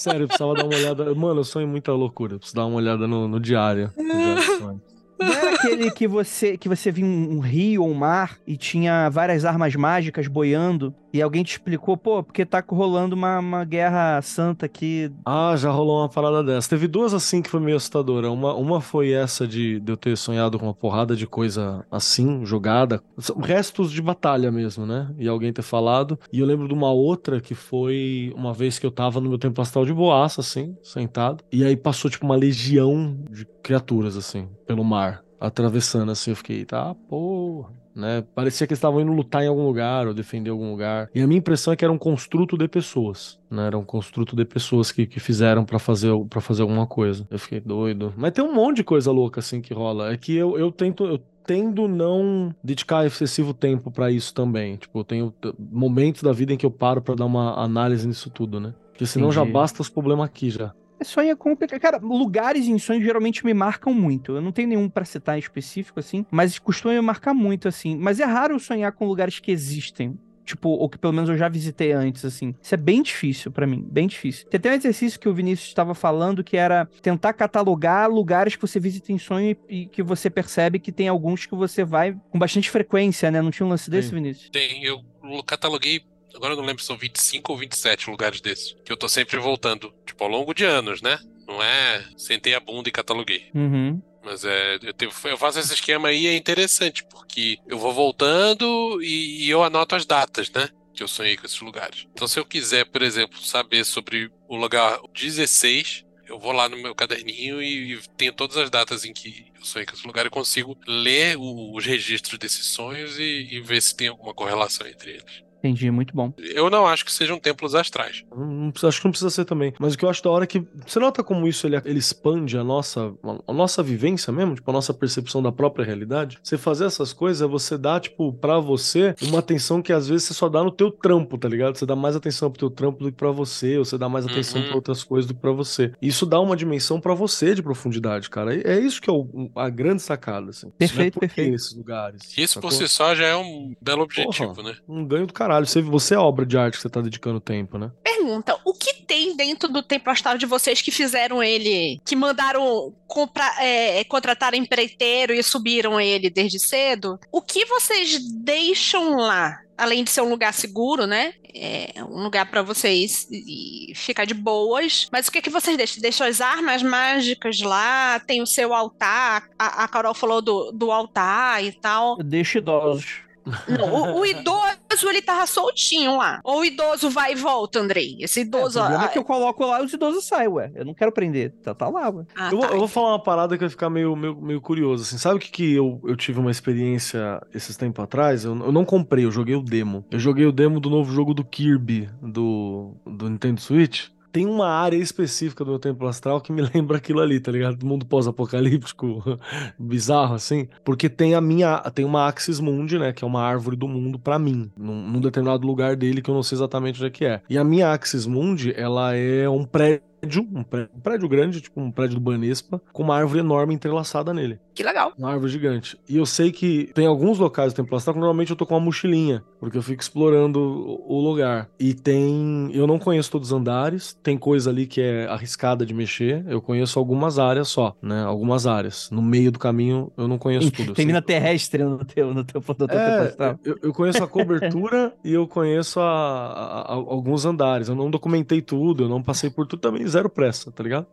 Sério, eu precisava dar uma olhada. Mano, eu sonho muita loucura. Eu preciso dar uma olhada no, no diário. Não era aquele que você que você um, um rio ou um mar e tinha várias armas mágicas boiando e alguém te explicou, pô, porque tá rolando uma, uma guerra santa aqui. Ah, já rolou uma parada dessa. Teve duas assim que foi meio assustadora. Uma, uma foi essa de, de eu ter sonhado com uma porrada de coisa assim, jogada. Restos de batalha mesmo, né? E alguém ter falado. E eu lembro de uma outra que foi uma vez que eu tava no meu templo astral de boaça, assim, sentado. E aí passou, tipo, uma legião de criaturas, assim, pelo mar. Atravessando, assim. Eu fiquei, tá, porra. Né? Parecia que eles estavam indo lutar em algum lugar ou defender algum lugar. E a minha impressão é que era um construto de pessoas, né? Era um construto de pessoas que, que fizeram para fazer para fazer alguma coisa. Eu fiquei doido. Mas tem um monte de coisa louca assim que rola. É que eu, eu tento eu tendo não dedicar excessivo tempo para isso também. Tipo, eu tenho momentos da vida em que eu paro para dar uma análise nisso tudo, né? Porque senão Entendi. já basta os problemas aqui já. Sonho é complicado. Cara, lugares em sonhos geralmente me marcam muito. Eu não tenho nenhum pra citar em específico, assim, mas costuma me marcar muito, assim. Mas é raro eu sonhar com lugares que existem. Tipo, ou que pelo menos eu já visitei antes, assim. Isso é bem difícil pra mim, bem difícil. Tem até um exercício que o Vinícius estava falando que era tentar catalogar lugares que você visita em sonho e, e que você percebe que tem alguns que você vai com bastante frequência, né? Não tinha um lance desse, Sim. Vinícius? Tem, eu cataloguei, agora eu não lembro se são 25 ou 27 lugares desses, que eu tô sempre voltando, tipo, ao longo de anos, né? Não é sentei a bunda e cataloguei. Uhum. Mas é, eu, tenho- eu faço esse esquema aí é interessante, porque eu vou voltando e, e eu anoto as datas, né? Que eu sonhei com esses lugares. Então, se eu quiser, por exemplo, saber sobre o lugar 16, eu vou lá no meu caderninho e, e tenho todas as datas em que eu sonhei com esse lugar e consigo ler o- os registros desses sonhos e, e ver se tem alguma correlação entre eles. Entendi, muito bom. Eu não acho que sejam templos astrais. Não- acho que não precisa ser também. Mas o que eu acho da hora é que você nota como isso ele, ele expande a nossa, a nossa vivência mesmo, tipo, a nossa percepção da própria realidade. Você fazer essas coisas é você dar, tipo, pra você uma atenção que às vezes você só dá no teu trampo, tá ligado? Você dá mais atenção pro teu trampo do que pra você, ou você dá mais atenção Uhum. pra outras coisas do que pra você. Isso dá uma dimensão pra você de profundidade, cara. É isso que é o- a grande sacada, assim. Perfeito, é por perfeito. Nesses lugares. Isso por sacou? si só já é um belo objetivo, né? Um ganho do caralho. Você, você é obra de arte que você tá dedicando tempo, né? Pergunta: o que tem dentro do templo astral de vocês que fizeram ele, que mandaram comprar, é, contratar empreiteiro e subiram ele desde cedo? O que vocês deixam lá? Além de ser um lugar seguro, né? É um lugar pra vocês e ficar de boas. Mas o que, que vocês deixam? Deixam as armas mágicas lá? Tem o seu altar? A, a Carol falou do, do altar e tal. Eu deixo idosos. Não, o, o idoso, ele tava soltinho lá. Ou o idoso vai e volta, Andrei. Esse É, o idoso. problema é ah, que eu coloco lá e os idosos saem, ué. Eu não quero prender. Tá, tá lá, ué. ah, eu, vou, tá. eu vou falar uma parada que vai ficar meio, meio, meio curioso, assim. Sabe o que, que eu, eu tive uma experiência esses tempos atrás? Eu, eu não comprei, eu joguei o demo. Eu joguei o demo do novo jogo do Kirby, do, do Nintendo Switch. Tem uma área específica do meu templo astral que me lembra aquilo ali, tá ligado? Do mundo pós-apocalíptico, bizarro, assim. Porque tem a minha. Tem uma Axis Mundi, né? Que é uma árvore do mundo pra mim. Num, num determinado lugar dele que eu não sei exatamente onde é que é. E a minha Axis Mundi, ela é um prédio. Um prédio, um prédio grande, tipo um prédio do Banespa, com uma árvore enorme entrelaçada nele. Que legal. Uma árvore gigante. E eu sei que tem alguns locais do Templo Astral que normalmente eu tô com uma mochilinha, porque eu fico explorando o lugar. E tem. Eu não conheço todos os andares, tem coisa ali que é arriscada de mexer. Eu conheço algumas áreas só, né? Algumas áreas. No meio do caminho eu não conheço tudo. Tem mina terrestre no teu, no teu, no teu é, astral. eu, eu conheço a cobertura e eu conheço a- a- a- alguns andares. Eu não documentei tudo, eu não passei por tudo também, zero pressa, tá ligado?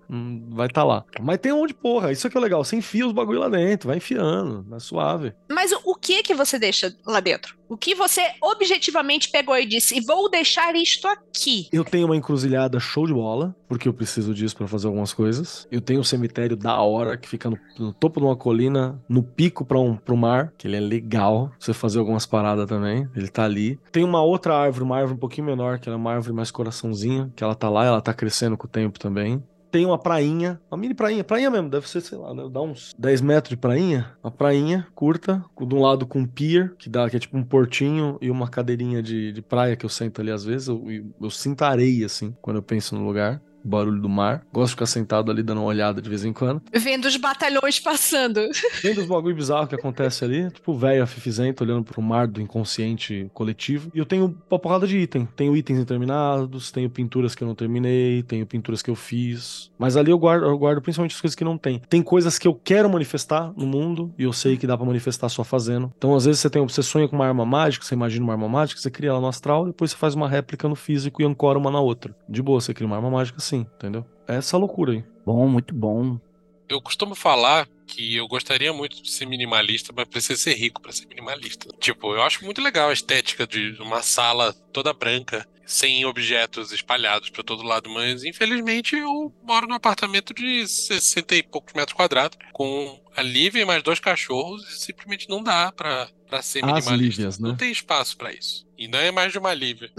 Vai estar tá lá. Mas tem onde, porra, isso aqui é legal. Você enfia os bagulho lá dentro, vai enfiando, é suave. Mas o, o que que você deixa lá dentro? O que você objetivamente pegou e disse, e vou deixar isto aqui? Eu tenho uma encruzilhada show de bola, porque eu preciso disso pra fazer algumas coisas. Eu tenho um cemitério da hora que fica no, no topo de uma colina, no pico para um, pro mar, que ele é legal. Você fazer algumas paradas também. Ele tá ali. Tem uma outra árvore, uma árvore um pouquinho menor, que ela é uma árvore mais coraçãozinha, que ela tá lá, ela tá crescendo com o tempo também. Tem uma prainha, uma mini prainha, prainha mesmo, deve ser, sei lá, né, dá uns 10 metros de prainha. Uma prainha curta, de um lado com um pier, que dá, que é tipo um portinho, e uma cadeirinha de, de praia que eu sento ali às vezes. Eu, eu, eu sinto areia, assim, quando eu penso no lugar. Barulho do mar. Gosto de ficar sentado ali dando uma olhada de vez em quando. Vendo os batalhões passando. Tem dos bagulho bizarro que acontece ali, tipo velho afifizento olhando pro mar do inconsciente coletivo. E eu tenho uma porrada de item. Tenho itens interminados, tenho pinturas que eu não terminei, tenho pinturas que eu fiz. Mas ali eu guardo, eu guardo principalmente as coisas que não tem. Tem coisas que eu quero manifestar no mundo e eu sei que dá pra manifestar só fazendo. Então às vezes você tem, você sonha com uma arma mágica, você imagina uma arma mágica, você cria ela no astral, depois você faz uma réplica no físico e ancora uma na outra. De boa, você cria uma arma mágica assim, entendeu? É essa loucura aí. Bom, muito bom. Eu costumo falar que eu gostaria muito de ser minimalista, mas precisa ser rico pra ser minimalista. Tipo, eu acho muito legal a estética de uma sala toda branca, sem objetos espalhados para todo lado, mas infelizmente eu moro num apartamento de 60 e poucos metros quadrados, com a Lívia e mais dois cachorros, e simplesmente não dá pra, pra ser As minimalista. Lívias, né? Não tem espaço pra isso. E não é mais de uma Lívia.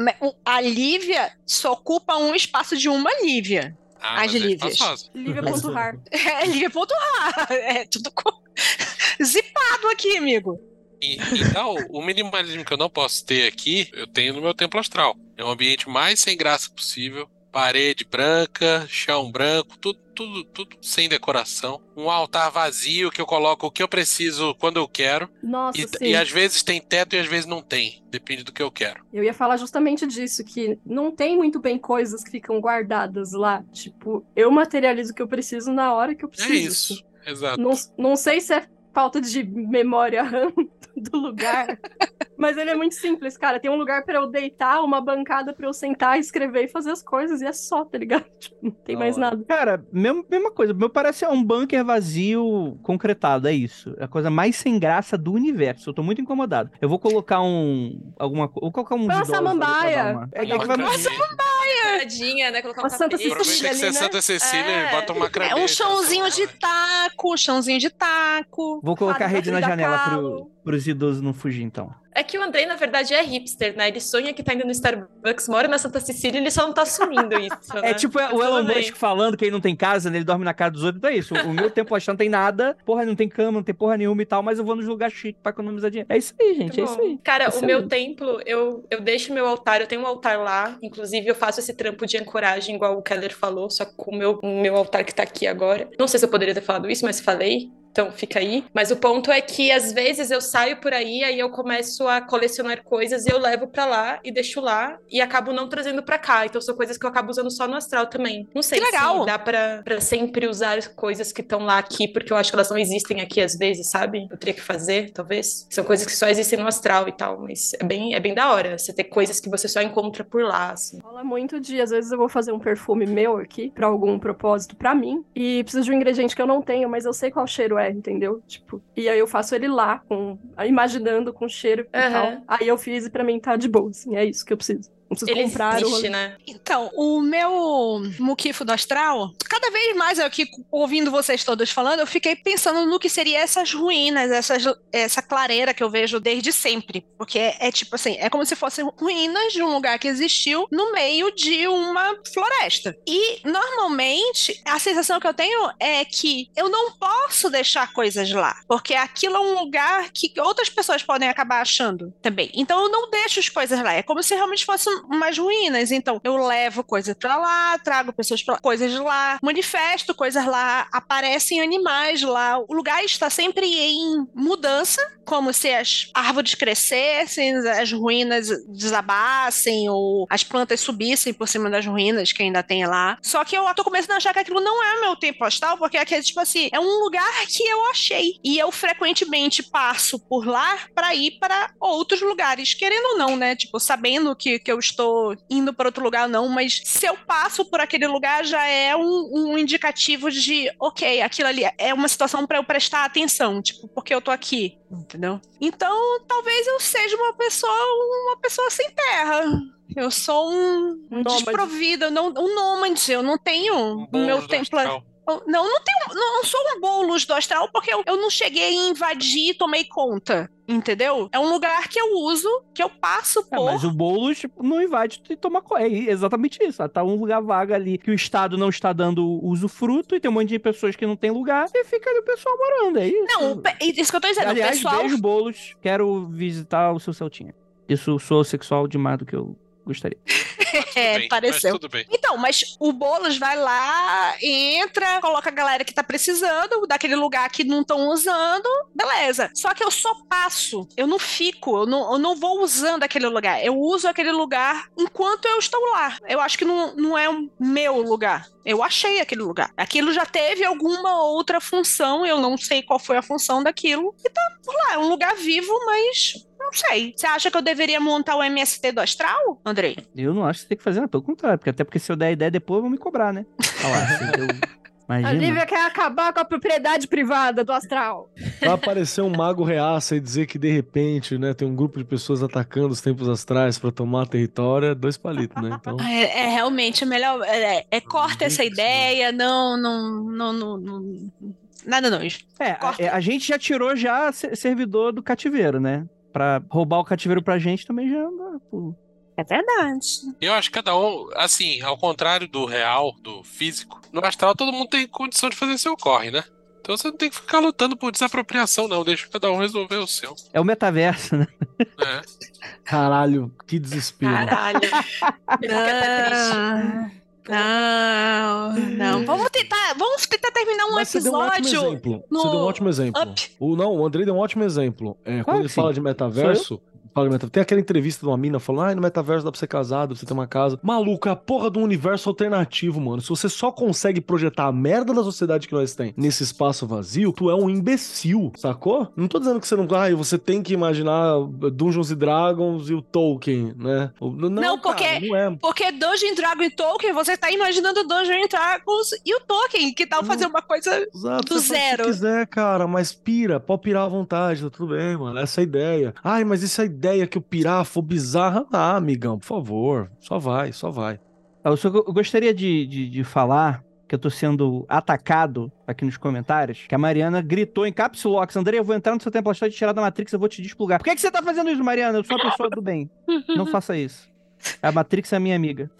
A Lívia só ocupa um espaço de uma Lívia. Ah, As é Lívias. espaçosa. Lívia.rar. É Lívia.a. É tudo co- zipado aqui, amigo. E- Então, o minimalismo que eu não posso ter aqui, eu tenho no meu templo astral. É um ambiente mais sem graça possível. Parede branca, chão branco, tudo, tudo, tudo sem decoração. Um altar vazio que eu coloco o que eu preciso quando eu quero. Nossa, E, sim. e às vezes tem teto e às vezes não tem. Depende do que eu quero. Eu ia falar justamente disso, que não tem muito bem coisas que ficam guardadas lá. Tipo, eu materializo o que eu preciso na hora que eu É preciso. isso. Exato. Não, não sei se é falta de memória RAM do lugar, mas ele é muito simples, cara. Tem um lugar pra eu deitar, uma bancada pra eu sentar, escrever e fazer as coisas, e é só, tá ligado? Tipo, não tem Da mais nada. Cara, mesmo, mesma coisa. Meu parece um bunker vazio concretado, é isso. É a coisa mais sem graça do universo. Eu tô muito incomodado. Eu vou colocar um. alguma co- Vou colocar um. Põe uma samambaia. É que vai Nossa, Paradinha, né? Colocar um Uma Santa tapete. Aproveita que você é ali, né? Santa Cecília É. e bota uma É craveira. um chãozinho de taco, chãozinho de taco. Vou colocar a rede na janela pro, Calo. pros idosos não fugir, então. É que o Andrei, na verdade, é hipster, né? Ele sonha que tá indo no Starbucks, mora na Santa Cecília, ele só não tá assumindo isso. né? É tipo Mas o Elon. Musk falando que ele não tem casa, né? ele dorme na casa dos outros. Então é isso. O meu tempo achando não tem nada. Porra, não tem cama, não tem porra nenhuma e tal, mas eu vou nos lugares chiques pra economizar dinheiro. É isso aí, gente. É Muito isso bom. aí. Cara, o Excelente. meu templo, eu, eu deixo meu altar, eu tenho um altar lá, inclusive eu faço esse trampo de ancoragem, igual o Keller falou, só que com o meu, o meu altar que tá aqui agora. Não sei se eu poderia ter falado isso, mas falei. Então fica aí. Mas o ponto é que às vezes eu saio por aí, aí eu começo a colecionar coisas e eu levo pra lá e deixo lá e acabo não trazendo pra cá. Então são coisas que eu acabo usando só no astral também. Não sei Que legal. se dá pra, pra sempre usar coisas que estão lá aqui, porque eu acho que elas não existem aqui às vezes, sabe? Eu teria que fazer, talvez. São coisas que só existem no astral e tal, mas é bem, é bem da hora. Você ter coisas que você só encontra por lá, assim. Rola muito de, às vezes eu vou fazer um perfume meu aqui, pra algum propósito pra mim, e preciso de um ingrediente que eu não tenho, mas eu sei qual cheiro é, entendeu? Tipo, e aí eu faço ele lá, com, imaginando com cheiro e Aham. tal. Aí eu fiz e pra mim tá de boa, assim, é isso que eu preciso. Não preciso Ele comprar o existe, rolê. né? Então, o meu muquifo do astral, cada vez mais eu aqui ouvindo vocês todos falando, eu fiquei pensando no que seria essas ruínas, essas, essa clareira que eu vejo desde sempre. Porque é, é tipo assim, é como se fossem ruínas de um lugar que existiu no meio de uma floresta. E normalmente a sensação que eu tenho é que eu não posso deixar coisas lá, porque aquilo é um lugar que outras pessoas podem acabar achando também. Então eu não deixo as coisas lá. É como se realmente fossem umas ruínas. Então eu levo coisas pra lá, trago pessoas pra lá, coisas lá, manifesto coisas lá, aparecem animais lá. O lugar está sempre em mudança, como se as árvores crescessem, as ruínas desabassem ou as plantas subissem por cima das ruínas que ainda tem lá. Só que eu tô começando a achar que aquilo não é meu tempo astral, porque aquele, tipo assim, é um lugar que eu achei. E eu frequentemente passo por lá para ir para outros lugares, querendo ou não, né? Tipo, sabendo que, que eu estou indo para outro lugar não, mas se eu passo por aquele lugar já é um, um indicativo de, ok, aquilo ali é uma situação para eu prestar atenção, tipo, porque eu tô aqui, entendeu? Então, talvez eu seja uma pessoa, uma pessoa sem terra. Eu sou um Um nômade. eu não, um nômade, eu não tenho Um o meu templo. Eu- Não, não tenho, não, não sou um bolos do astral porque eu, eu não cheguei a invadir e tomei conta, entendeu? É um lugar que eu uso, que eu passo É, por. mas o Boulos tipo, não invade e toma É exatamente isso. Tá um lugar vago ali que o Estado não está dando usufruto e tem um monte de pessoas que não tem lugar e fica ali o pessoal morando. É isso. Não, isso que eu tô dizendo, Aliás, o pessoal. beijo, Boulos. Quero visitar o seu Celtinha. Isso sou sexual demais do que eu gostaria. É, bem, pareceu. Mas tudo bem. Então, mas o Boulos vai lá, entra, coloca a galera que tá precisando, daquele lugar que não estão usando, beleza. Só que eu só passo, eu não fico, eu não, eu não vou usando aquele lugar. Eu uso aquele lugar enquanto eu estou lá. Eu acho que não, não é o meu lugar. Eu achei aquele lugar. Aquilo já teve alguma outra função, eu não sei qual foi a função daquilo. E tá por lá, é um lugar vivo, mas não sei. Você acha que eu deveria montar o MST do Astral, Andrei? Eu não acho que você tem que fazer, não. Pelo contrário. Porque até porque se eu der ideia depois, vão me cobrar, né? Olha lá, você deu A Imagina. Lívia quer acabar com a propriedade privada do astral. Vai aparecer um mago reaça e dizer que de repente, né, tem um grupo de pessoas atacando os tempos astrais pra tomar território, é dois palitos, né? Então, É, é realmente melhor. É, é corta essa ideia, não, não, não, não, não- nada não. É, a, é, a gente já tirou já se- servidor do cativeiro, né? Pra roubar o cativeiro pra gente também já anda. pô. É verdade. Eu acho que cada um, assim, ao contrário do real, do físico, no astral todo mundo tem condição de fazer seu corre, né? Então você não tem que ficar lutando por desapropriação, não. Deixa cada um resolver o seu. É o metaverso, né? né? caralho, que desespero. Caralho. Triste. Não, não. Vamos tentar, vamos tentar terminar um Mas você deu um ótimo episódio. exemplo. no Você deu um ótimo exemplo. Up. O, não, o Andrei deu um ótimo exemplo. É, quando ele fala de metaverso. Tem aquela entrevista de uma mina falando: ah, no metaverso dá pra ser casado, pra você ter uma casa. Maluco, é a porra do universo alternativo, mano. Se você só consegue projetar a merda da sociedade que nós tem nesse espaço vazio, tu é um imbecil, sacou? Não tô dizendo que você não. Ah, você tem que imaginar Dungeons and Dragons e o Tolkien, né? Não, Não, cara, porque- não é. Porque Dungeon Dragon e Tolkien, você tá imaginando Dungeon Dragons e o Tolkien, que tal fazer uma coisa. Exato, do zero. que quiser, cara, mas pira, pode pirar à vontade, tá tudo bem, mano. Essa é a ideia. Ai, mas se a ideia que o pirar for bizarra? Ah, amigão, por favor. Só vai, só vai. Eu, só, eu gostaria de, de, de falar que eu tô sendo atacado aqui nos comentários, que a Mariana gritou em caps locks, André, eu vou entrar no seu templo astral e te tirar da Matrix, eu vou te desplugar. Por que, que você tá fazendo isso, Mariana? Eu sou uma pessoa do bem. Não faça isso. A Matrix é minha amiga.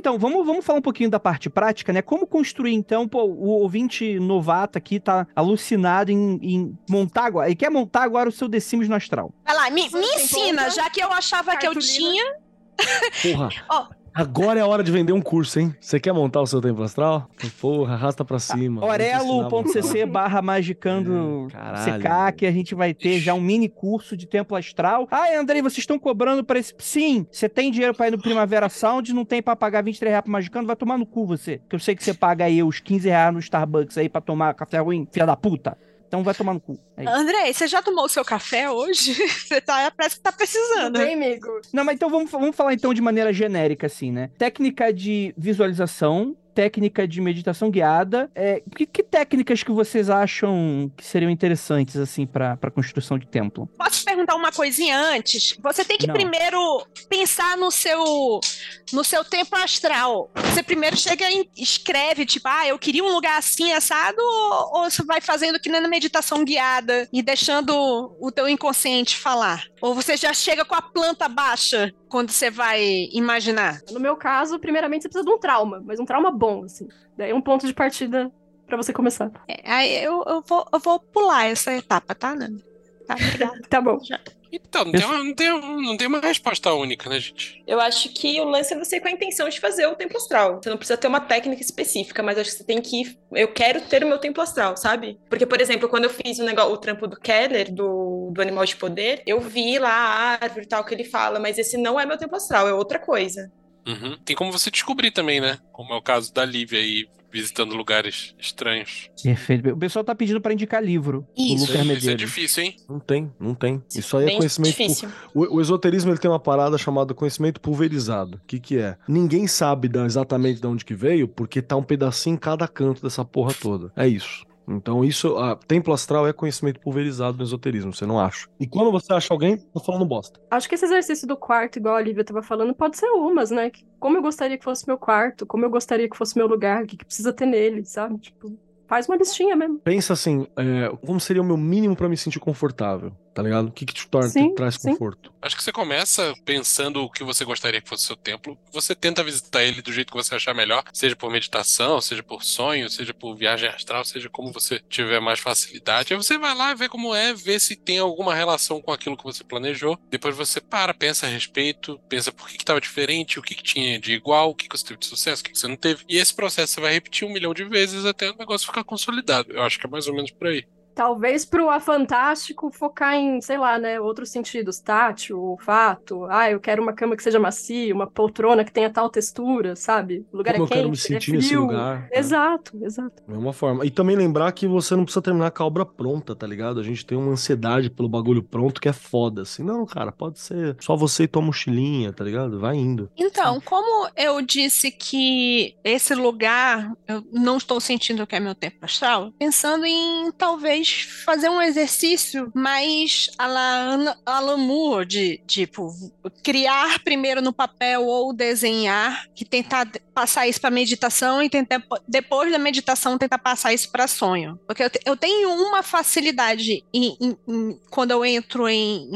Então. Vamos, vamos falar um pouquinho da parte prática, né? Como construir, então, pô, o ouvinte novato aqui tá alucinado em, em montar agora. Ele quer montar agora o seu The Sims no astral. Vai lá, me, me ensina, já que eu achava que eu tinha. Porra. Ó. Agora é a hora de vender um curso, hein? Você quer montar o seu templo astral? Porra, arrasta pra cima. Vou te ensinar a Orelo.cc montar. barra magicando É. CK, que a gente vai ter já um mini curso de templo astral. Ai, Andrei, vocês estão cobrando pra esse... Sim, você tem dinheiro pra ir no Primavera Sound, não tem pra pagar 23 reais pro magicando, vai tomar no cu você. Que eu sei que você paga aí os 15 reais no Starbucks aí pra tomar café ruim, filha da puta. Então vai tomar no cu. É. André, você já tomou o seu café hoje? Você tá, parece que tá precisando. bem, amigo? Não, mas então vamos, vamos falar então de maneira genérica, assim, né? Técnica de visualização, técnica de meditação guiada. É, que, que técnicas que vocês acham que seriam interessantes, assim, pra, pra construção de templo? Posso te perguntar uma coisinha antes? Você tem que Não. primeiro pensar no seu no seu tempo astral. Você primeiro chega e escreve, tipo, ah, eu queria um lugar assim, assado, ou, ou você vai fazendo que nem na meditação guiada e deixando o teu inconsciente falar? Ou você já chega com a planta baixa quando você vai imaginar? No meu caso, primeiramente você precisa de um trauma, mas um trauma bom, assim. Daí um ponto de partida pra você começar. É, aí eu, eu, vou, eu vou pular essa etapa, tá, Nani? Tá, obrigada. Tá bom. Então, não tem, uma, não, tem, não tem uma resposta única, né, gente? Eu acho que o lance é você com a intenção de fazer o templo astral. Você não precisa ter uma técnica específica, mas acho que você tem que ir. Eu quero ter o meu templo astral, sabe? Porque, por exemplo, quando eu fiz o, negócio, o trampo do Keller, do, do Animal de Poder, eu vi lá a árvore e tal que ele fala, mas esse não é meu templo astral, é outra coisa. Uhum. Tem como você descobrir também, né? Como é o caso da Lívia aí, visitando lugares estranhos. Perfeito. O pessoal tá pedindo pra indicar livro. Isso. Isso é difícil, hein? Não tem, não tem. Isso aí é Bem conhecimento. pu- difícil. O, o esoterismo ele tem uma parada chamada conhecimento pulverizado. O que, que é? Ninguém sabe da- exatamente de onde que veio, porque tá um pedacinho em cada canto dessa porra toda. É isso. Então, isso, a, templo astral é conhecimento pulverizado no esoterismo, você não acha. E quando você acha alguém, tá falando bosta. Acho que esse exercício do quarto, igual a Olivia tava falando, pode ser umas, né? Como eu gostaria que fosse meu quarto, como eu gostaria que fosse meu lugar, o que, que precisa ter nele, sabe? Tipo, faz uma listinha mesmo. Pensa assim, é, como seria o meu mínimo pra me sentir confortável, tá ligado? O que, que te torna, Sim, te traz sim. conforto? Acho que você começa pensando o que você gostaria que fosse seu templo. Você tenta visitar ele do jeito que você achar melhor, seja por meditação, seja por sonho, seja por viagem astral, seja como você tiver mais facilidade. Aí você vai lá e vê como é, vê se tem alguma relação com aquilo que você planejou. Depois você para, pensa a respeito, pensa por que estava diferente, o que, que tinha de igual, o que, que você teve de sucesso, o que, que você não teve. E esse processo você vai repetir um milhão de vezes até o negócio ficar consolidado. Eu acho que é mais ou menos por aí. Talvez pro A Fantástico focar em, sei lá, né, outros sentidos, tátil, olfato. Ah, eu quero uma cama que seja macia, uma poltrona que tenha tal textura, sabe? O lugar Como é eu quente, quero me sentir é nesse lugar. né? Exato, exato. É uma forma. E também lembrar que você não precisa terminar com a obra pronta, tá ligado? A gente tem uma ansiedade pelo bagulho pronto que é foda, assim. Não, cara, pode ser só você e tua mochilinha, tá ligado? Vai indo. Então, como eu disse que esse lugar eu não estou sentindo que é meu tempo astral, pensando em talvez fazer um exercício mais a la Alan Moore, de tipo criar primeiro no papel ou desenhar, que tentar passar isso para meditação e tentar depois da meditação tentar passar isso para sonho, porque eu, eu tenho uma facilidade em- em- em- quando eu entro em,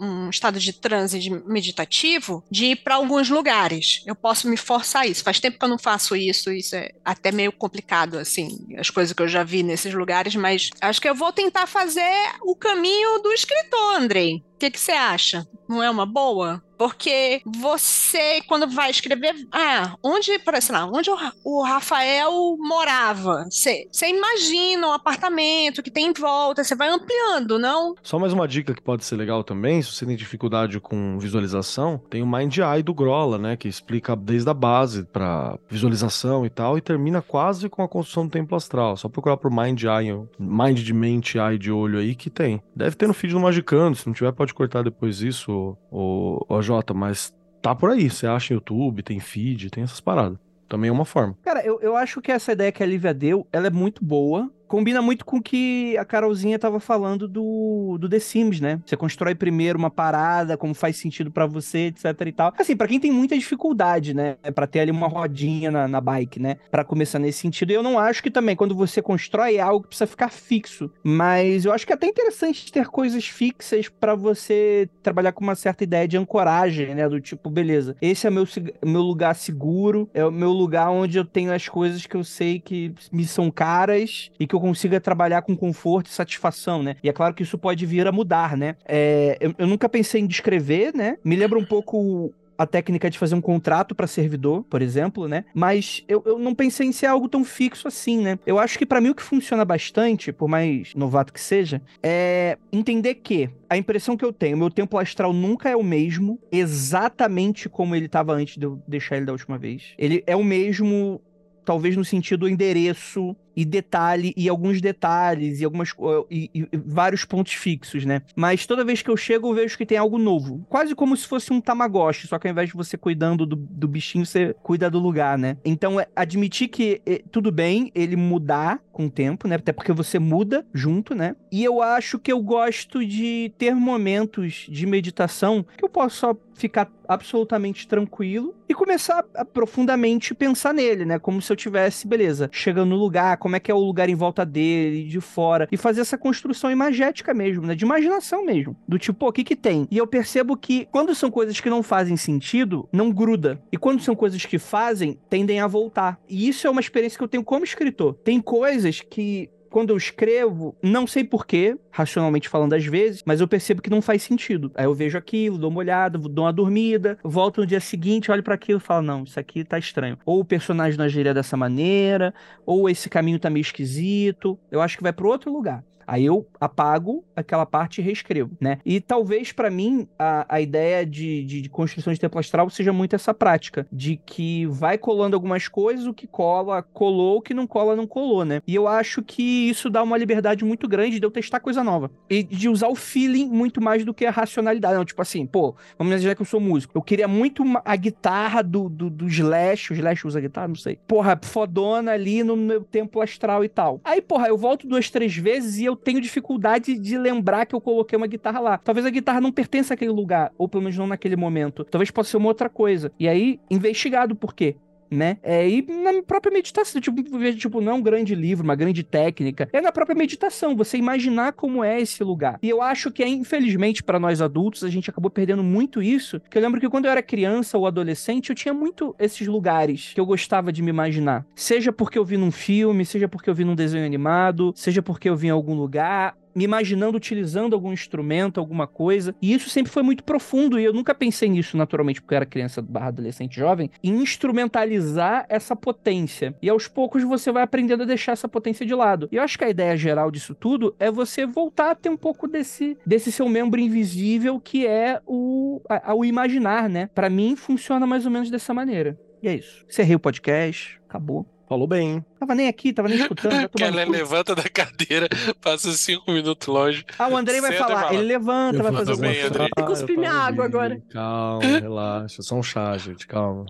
um estado de transe de meditativo de ir para alguns lugares. Eu posso me forçar isso. Faz tempo que eu não faço isso, isso é até meio complicado, assim, as coisas que eu já vi nesses lugares, mas acho que eu vou tentar fazer o caminho do escritor, Andrei. Que que você acha? Não é uma boa? Porque você, quando vai escrever, ah, onde, por exemplo, onde o, Ra- o Rafael morava? Você imagina um apartamento que tem em volta, você vai ampliando, não? Só mais uma dica que pode ser legal também, se você tem dificuldade com visualização, tem o Mind Eye do Grola, né, que explica desde a base pra visualização e tal, e termina quase com a construção do templo astral. Só procurar por Mind Eye, Mind de mente, Eye de olho aí que tem. Deve ter no feed do Magicando, se não tiver pode cortar depois isso, o, o Jota, mas tá por aí, você acha YouTube, tem feed, tem essas paradas. Também é uma forma. Cara, eu, eu acho que essa ideia que a Lívia deu, ela é muito boa. Combina muito com o que a Carolzinha tava falando do, do The Sims, né? Você constrói primeiro uma parada, como faz sentido pra você, etc e tal. Assim, pra quem tem muita dificuldade, né? Pra ter ali uma rodinha na, na bike, né? Pra começar nesse sentido. E eu não acho que também, quando você constrói, é algo precisa ficar fixo. Mas eu acho que é até interessante ter coisas fixas pra você trabalhar com uma certa ideia de ancoragem, né? Do tipo, beleza, esse é meu, meu lugar seguro, é o meu lugar onde eu tenho as coisas que eu sei que me são caras e que eu consiga trabalhar com conforto e satisfação, né? E é claro que isso pode vir a mudar, né? É, eu, eu nunca pensei em descrever, né? Me lembra um pouco a técnica de fazer um contrato para servidor, por exemplo, né? Mas eu, eu não pensei em ser algo tão fixo assim, né? Eu acho que para mim o que funciona bastante, por mais novato que seja, é entender que a impressão que eu tenho, meu tempo astral nunca é o mesmo, exatamente como ele estava antes de eu deixar ele da última vez. Ele é o mesmo, talvez no sentido endereço e detalhe, e alguns detalhes, e algumas e- e vários pontos fixos, né? Mas toda vez que eu chego, eu vejo que tem algo novo. Quase como se fosse um Tamagotchi, só que ao invés de você cuidando do, do bichinho, você cuida do lugar, né? Então, é admitir que é, tudo bem ele mudar com o tempo, né? Até porque você muda junto, né? E eu acho que eu gosto de ter momentos de meditação que eu posso só ficar absolutamente tranquilo e começar a profundamente pensar nele, né? Como se eu tivesse, beleza, chegando no lugar, como é que é o lugar em volta dele, de fora, e fazer essa construção imagética mesmo, né? De imaginação mesmo. Do tipo, pô, o que que tem? E eu percebo que quando são coisas que não fazem sentido, não gruda. E quando são coisas que fazem, tendem a voltar. E isso é uma experiência que eu tenho como escritor. Tem coisas que quando eu escrevo, não sei porquê, racionalmente falando às vezes, mas eu percebo que não faz sentido. Aí eu vejo aquilo, dou uma olhada, dou uma dormida, volto no dia seguinte, olho para aquilo e falo, não, isso aqui tá estranho. Ou o personagem não agiria dessa maneira, ou esse caminho tá meio esquisito. Eu acho que vai para outro lugar. Aí eu apago aquela parte e reescrevo, né? E talvez para mim a, a ideia de, de, de construção de templo astral seja muito essa prática, de que vai colando algumas coisas, o que cola, colou, o que não cola, não colou, né? E eu acho que isso dá uma liberdade muito grande de eu testar coisa nova. E de usar o feeling muito mais do que a racionalidade. Não, tipo assim, pô, vamos imaginar que eu sou músico. Eu queria muito uma- a guitarra do, do, do Slash, o Slash usa guitarra, não sei. Porra, fodona ali no meu templo astral e tal. Aí, porra, eu volto duas, três vezes e eu tenho dificuldade de lembrar que eu coloquei uma guitarra lá. Talvez a guitarra não pertença àquele lugar, ou pelo menos não naquele momento. Talvez possa ser uma outra coisa. E aí, investigado por quê? Né? É, e na própria meditação, tipo, tipo, não é um grande livro, uma grande técnica, é na própria meditação, você imaginar como é esse lugar. E eu acho que, infelizmente, para nós adultos, a gente acabou perdendo muito isso, que eu lembro que quando eu era criança ou adolescente, eu tinha muito esses lugares que eu gostava de me imaginar. Seja porque eu vi num filme, seja porque eu vi num desenho animado, seja porque eu vi em algum lugar, me imaginando utilizando algum instrumento, alguma coisa. E isso sempre foi muito profundo e eu nunca pensei nisso naturalmente, porque eu era criança barra adolescente jovem, em instrumentalizar essa potência. E aos poucos você vai aprendendo a deixar essa potência de lado. E eu acho que a ideia geral disso tudo é você voltar a ter um pouco desse, desse seu membro invisível que é o, a, o imaginar, né? Para mim funciona mais ou menos dessa maneira. E é isso. Encerrei o podcast, acabou. Falou bem. Tava nem aqui, tava nem escutando. Ela levanta da cadeira, passa cinco minutos longe. Ah, o Andrei vai falar. Ele levanta, eu vai fazer bem, Andrei. Eu cuspi minha água agora. Calma, relaxa. Só um chá, gente, calma.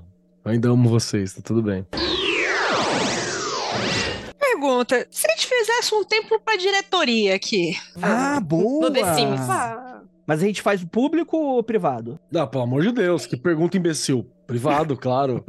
Eu ainda amo vocês, tá tudo bem. Pergunta: se a gente fizesse um templo pra diretoria aqui? Ah, boa! No The Sims. Mas a gente faz público ou privado? Ah, pelo amor de Deus, que pergunta imbecil. Privado, claro.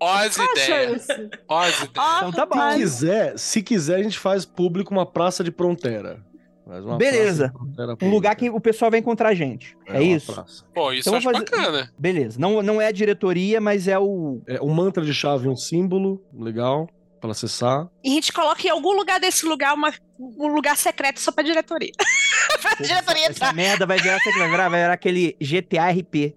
Ó as ideias. Ó as ideias. Então tá bom. Se quiser, se quiser, a gente faz público uma praça de fronteira. Faz uma Beleza. praça de fronteira Um lugar que o pessoal vai encontrar a gente. É, uma isso? praça. Pô, isso Então acho fazer- bacana. Beleza. Não, não é a diretoria, mas é o. É um mantra de chave, um símbolo legal para acessar. E a gente coloca em algum lugar desse lugar uma, um lugar secreto só pra diretoria. pra diretoria Essa entrar. merda vai virar, o vai virar? Vai virar aquele GTA RP.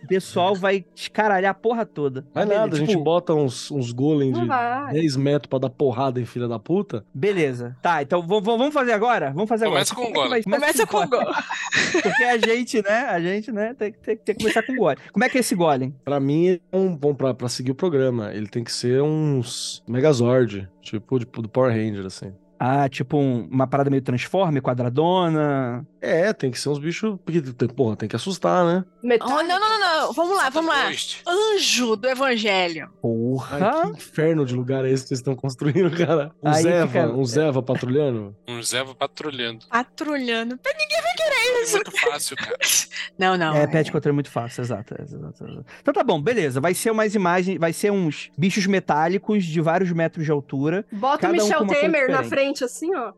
O pessoal vai escaralhar a porra toda. Vai Beleza, nada, a gente tipo, bota uns, uns golem Não de vai. 10 metros pra dar porrada em filha da puta. Beleza. Tá, então vamos fazer agora? Vamos fazer Começa agora. com Como é que vai- Começa com o gol. Porque a gente, né? A gente, né? Tem, que- tem, que- tem que começar com o golem. Como é que é esse golem? Pra mim, é um, bom pra, pra seguir o programa. Ele tem que ser uns Megazord, tipo de- do Power Ranger, assim. Ah, tipo um- uma parada meio transforme, quadradona. É, tem que ser uns bichos. Porque, porra, tem que assustar, né? Oh, não, não, não, não. Vamos lá, vamos lá. Anjo do evangelho. Porra! Ai, que inferno de lugar é esse que vocês estão construindo, cara? Um Aí Zeva, fica- um Zeva patrulhando? Um Zeva patrulhando. Patrulhando. Ninguém vai querer É isso. muito fácil, cara. Não, não. É, pet controle é muito fácil, exato, exato, exato. Então tá bom, beleza. Vai ser umas imagens, vai ser uns bichos metálicos de vários metros de altura. Bota o Cada um Michel coisa Temer na frente, assim, ó.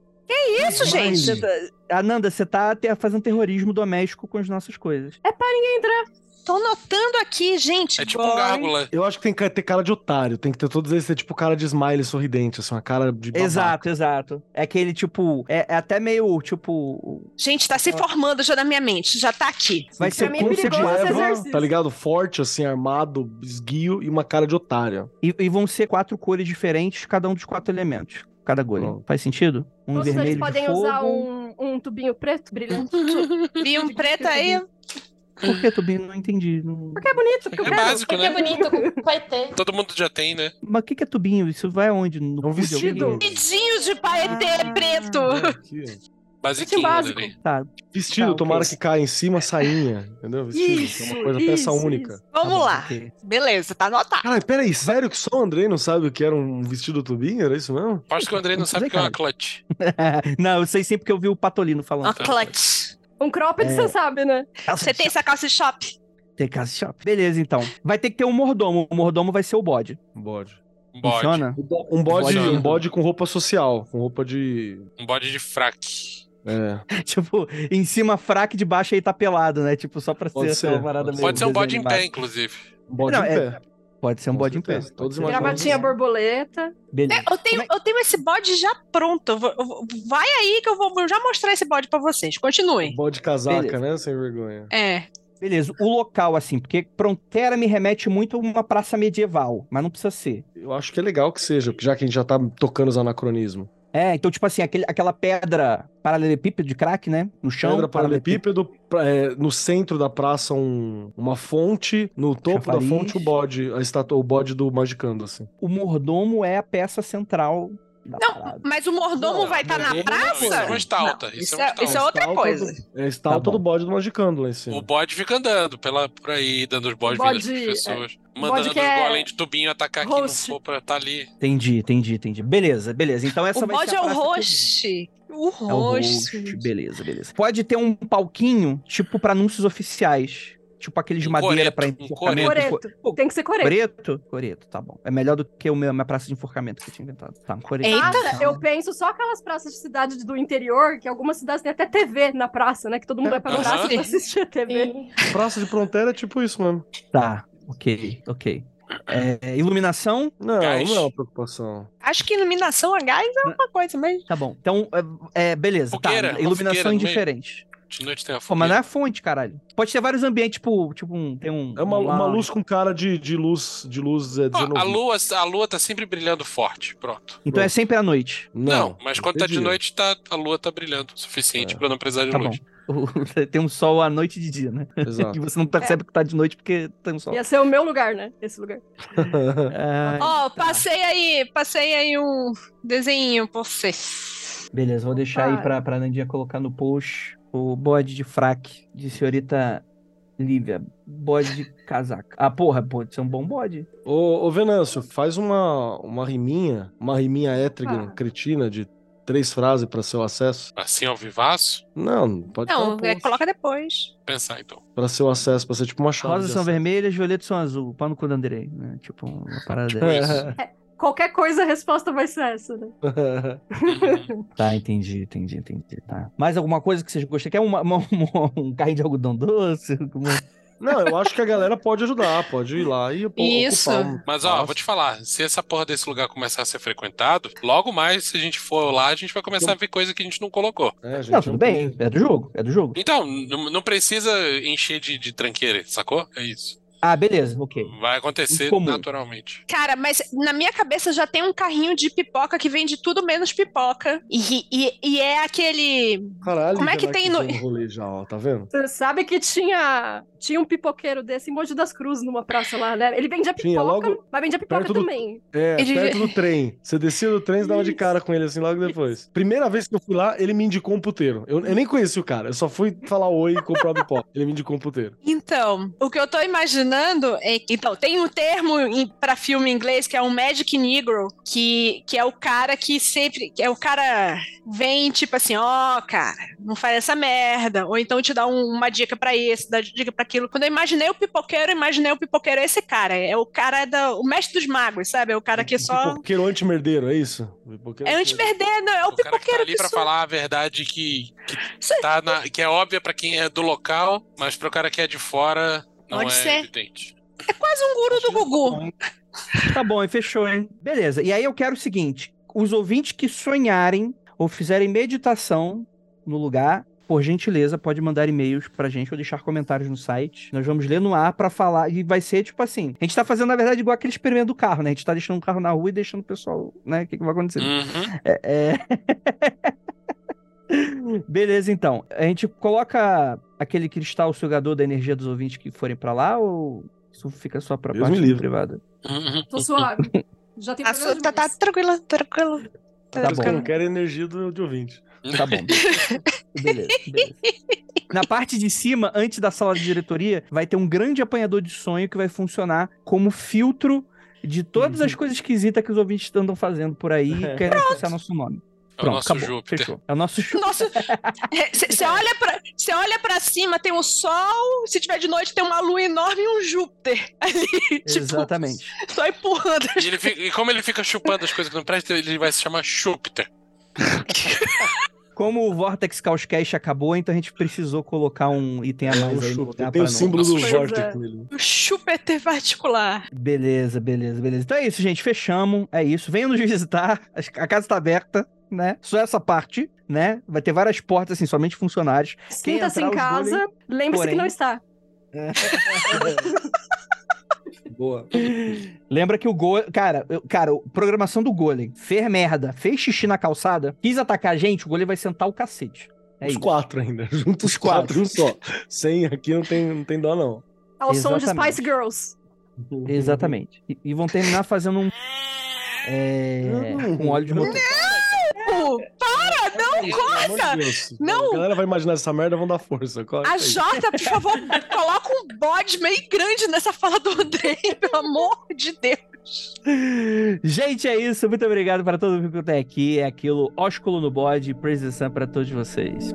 Isso, gente. Você tá- Ananda, você tá te- fazendo terrorismo doméstico com as nossas coisas. Tô notando aqui, gente. É tipo um gárgula. Eu acho que tem que ter cara de otário. Tem que ter todos eles ter tipo cara de smile sorridente, assim, uma cara de babaca. Exato, exato. É aquele tipo. É, é até meio tipo. Gente, tá se formando já na minha mente. Já tá aqui. Vai ser Pra o mim é conceito perigoso de. Tá ligado? Forte, assim, armado, esguio e uma cara de otário. e, e vão ser quatro cores diferentes, cada um dos quatro elementos. Cada golem. Pronto. Faz sentido? Um Ou vermelho eles podem de fogo. usar um, um tubinho preto, brilhante. Um preto aí. Por que, Tubinho? Não entendi. Não... Porque é bonito, porque É quero. básico, Porque é né? bonito, vai ter. Todo mundo já tem, né? Mas o que, que é tubinho? Isso vai aonde? No É um vestido. Vidinho de paetê Ah. preto. Aqui. Basiquinho, básico. Andrei. Tá. Vestido, Tá, tomara que caia em cima, sainha. Entendeu? Vestido. Isso, é uma coisa peça isso, única. isso. Vamos tá lá. ok. Beleza, tá anotado. Caralho, peraí, sério que só o Andrei não sabe o que era um vestido tubinho? Era isso mesmo? Aposto que o Andrei não Não sabe o que é uma cara. clutch. não, eu sei sempre que eu vi o Patolino falando. Uma clutch. Um cropped, É. você sabe, né? Você tem essa calça shop? Tem casa shop. Beleza, então. Vai ter que ter um mordomo. O mordomo vai ser o bode. Um bode. Um bode. Funciona? Um bode, Bode. um bode com roupa social, com roupa de. Um bode de fraque. É. tipo, em cima fraque, de baixo aí tá pelado, né? Tipo, só pra Pode ser, ser, parada pode meio Pode ser um bode em pé, inclusive. Um bode Não, em é- pé. Pode ser um bode em pé. Todos. Gravatinha borboleta. Beleza. Eu tenho, eu tenho esse bode já pronto. Eu vou- eu vou- vai aí que eu vou já mostrar esse bode pra vocês. Continuem. Bode casaca, Beleza. né? Sem vergonha. É. Beleza. O local, assim, porque Frontera me remete muito a uma praça medieval, mas não precisa ser. Eu acho que é legal que seja, já que a gente já tá tocando os anacronismos. É, então, tipo assim, aquele, aquela pedra paralelepípedo de crack, né? No chão. Pedra paralelepípedo, é, no centro da praça um, uma fonte, no topo Chafariz. da fonte o bode, a estátua, o bode do Magicando, assim. O mordomo é a peça central da Não, parada. mas o mordomo Não, vai estar na mordomo não, praça? isso é uma estalta, Não, isso é é, estalta. isso é outra Estátua coisa. do- é a estátua Tá do bode do Magicando lá em cima. O bode fica andando pela, por aí, dando os bodes Bode, vidas pras pessoas. bode Mandando os é golem de tubinho atacar quem não for pra tá ali. Entendi, entendi, entendi. Beleza, beleza. Então essa O vai ser é o host. O É o host. Beleza, beleza. Pode ter um palquinho, tipo, pra anúncios oficiais. Tipo aqueles de Um madeira coreto, pra um enforcamento. Coreto. Pô, Tem que ser coreto. Coreto? Coreto, tá bom. É melhor do que o meu, minha praça de enforcamento que eu tinha inventado. Tá, um coreto. Eita! Nada, eu penso só aquelas praças de cidade do interior, que algumas cidades têm até TV na praça, né? Que todo mundo vai pra praça pra assistir a TV. Praça de Fronteira é tipo isso mesmo. Tá, ok, ok. É, iluminação? Não, Gás. não é uma preocupação. Acho que iluminação a gás é uma coisa, mas. Tá bom. Então, é, é, beleza. Fogueira, tá. Iluminação fogueira no meio. indiferente. De noite tem a Pô, mas não é a fonte, caralho. Pode ter vários ambientes, tipo, tipo um. Tem um. É uma, um- uma luz com cara de, de luz, de luz é, Ó, a, 19. lua, a lua tá sempre brilhando forte. Pronto. Então é sempre à noite. Não, mas quando tá de noite, tá, a lua tá brilhando o suficiente É. pra não precisar de Tá bom. tem um sol à noite e de dia, né? Exato. E você não percebe que tá de noite porque tem um sol. Ia ser o meu lugar, né? Esse lugar. Ah, Ó, passei aí, passei aí um desenho pra vocês. beleza, vou deixar aí Opa. pra, pra Nandinha colocar no post o bode de fraque de senhorita Lívia. Bode de casaca. Ah, porra, pode ser um bom bode. Ô, ô Venâncio, faz uma, uma riminha, uma riminha étriga, Ah. cretina, de três frases para seu acesso. Assim ao vivaço, Não, pode Não, falar, é, coloca depois. pensar então. Pra seu acesso, pra ser tipo uma chave. Rosas são acesso. vermelhas, violetas são azul. Pau no cu do Andrei, né? Tipo, uma parada Tipo isso. Qualquer coisa, a resposta vai ser essa, né? Tá, entendi, entendi, entendi. Tá. Mais alguma coisa que vocês gostam? Quer uma, uma- uma- um carrinho de algodão doce? Uma- Não, eu acho que a galera pode ajudar, pode ir lá e pô, Isso. ocupar um Mas ó, vou te falar, se essa porra desse lugar começar a ser frequentado, logo mais, se a gente for lá, a gente vai começar a ver coisa que a gente não colocou. É, gente, Não, tudo bem. É do jogo, é do jogo. Então, não não precisa encher de, de tranqueira, sacou? É isso. Ah, beleza, ok. Vai acontecer Incomum. naturalmente. Cara, mas na minha cabeça já tem um carrinho de pipoca que vende tudo menos pipoca. E, e, e é aquele. Caralho, Como é que tem no- já, ó, tá vendo? Você sabe que tinha, tinha um pipoqueiro desse em Monte das Cruzes, numa praça lá, né? Ele vendia Tinha, pipoca, logo mas vendia pipoca perto do- também. É, Ele- perto do trem. Você descia do trem e dava de cara com ele assim logo depois. Primeira vez que eu fui lá, ele me indicou um puteiro. Eu, eu nem conheci o cara, eu só fui falar oi e comprar pipoca. Ele me indicou um puteiro. Então, o que eu tô imaginando é. Então, tem um termo em, pra filme em inglês que é um Magic Negro, que, que é o cara que sempre. Que é o cara vem tipo assim: ó, cara, não faz essa merda. Ou então te dá um- uma dica pra isso, dá dica pra aquilo. Quando eu imaginei o pipoqueiro, eu imaginei o pipoqueiro esse cara. É o cara da. O mestre dos magos, sabe? É o cara que só. Pipoqueiro anti-merdeiro, é isso? Pipoqueiro É anti-merdeiro, é o O cara que tá pipoqueiro ali só- falar a verdade que, que, tá na- que é óbvia pra quem é do local, mas pro cara que é de fora não Pode é ser. evidente. É quase um guru do Gugu. Tá bom, e fechou, hein? Beleza. E aí eu quero o seguinte: os ouvintes que sonharem ou fizerem meditação no lugar, por gentileza, pode mandar e-mails pra gente ou deixar comentários no site. Nós vamos ler no ar pra falar. E vai ser tipo assim: a gente tá fazendo, na verdade, igual aquele experimento do carro, né? A gente tá deixando o carro na rua e deixando o pessoal, né? O que, que vai acontecer? Uhum. É, é. Beleza, então. A gente coloca aquele cristal sugador da energia dos ouvintes que forem pra lá ou isso fica só pra Deus me parte livre. privada? Uhum. Tô suave. Já tem Ah, programa tá, tá demais. tranquilo, tranquilo. Tá eu bom. não quero a energia do, de ouvinte. Tá bom. beleza, beleza. Na parte de cima, antes da sala de diretoria, vai ter um grande apanhador de sonho que vai funcionar como filtro de todas as coisas esquisitas que os ouvintes andam fazendo por aí, querendo associar nosso nome. É o nosso Júpiter. fechou. É o nosso Júpiter. Nossa, você olha pra você olha para cima, tem um sol, se tiver de noite tem uma lua enorme e um Júpiter ali, tipo, Exatamente. só empurrando. E, ele fica- e como ele fica chupando as coisas que não prestam, ele vai se chamar Júpiter. Como o Vortex Chaos Cash acabou, então a gente precisou colocar um item a mais aí no lugar Tem o símbolo do Vortex é. nele. O Júpiter particular. Beleza, beleza, beleza. Então é isso, gente. Fechamos. É isso. Venham nos visitar. A casa tá aberta, né? Só essa parte, né? Vai ter várias portas, assim, somente funcionários. Quem Sinta-se em entrar, os casa, lembre-se porém- que não está. Boa. Lembra que o Golem. Cara, eu- cara, a programação do Golem fez merda, fez xixi na calçada, quis atacar a gente, o Golem vai sentar o cacete. É os isso. quatro ainda. Juntos os quatro, um só. Sem aqui não tem, não tem dó, não. Ao som de. Spice Girls. Exatamente. E, e vão terminar fazendo um. É. Com óleo de motor. Para, não Pelo amor corta! de. Não. A galera vai imaginar essa merda, vão dar força. Corre A aí. Jota, por favor, coloca um bode meio grande nessa fala do Andrei, pelo amor de Deus. Gente, é isso. Muito obrigado para todo mundo que tá aqui. É aquilo, ósculo no bode. Sun para todos vocês.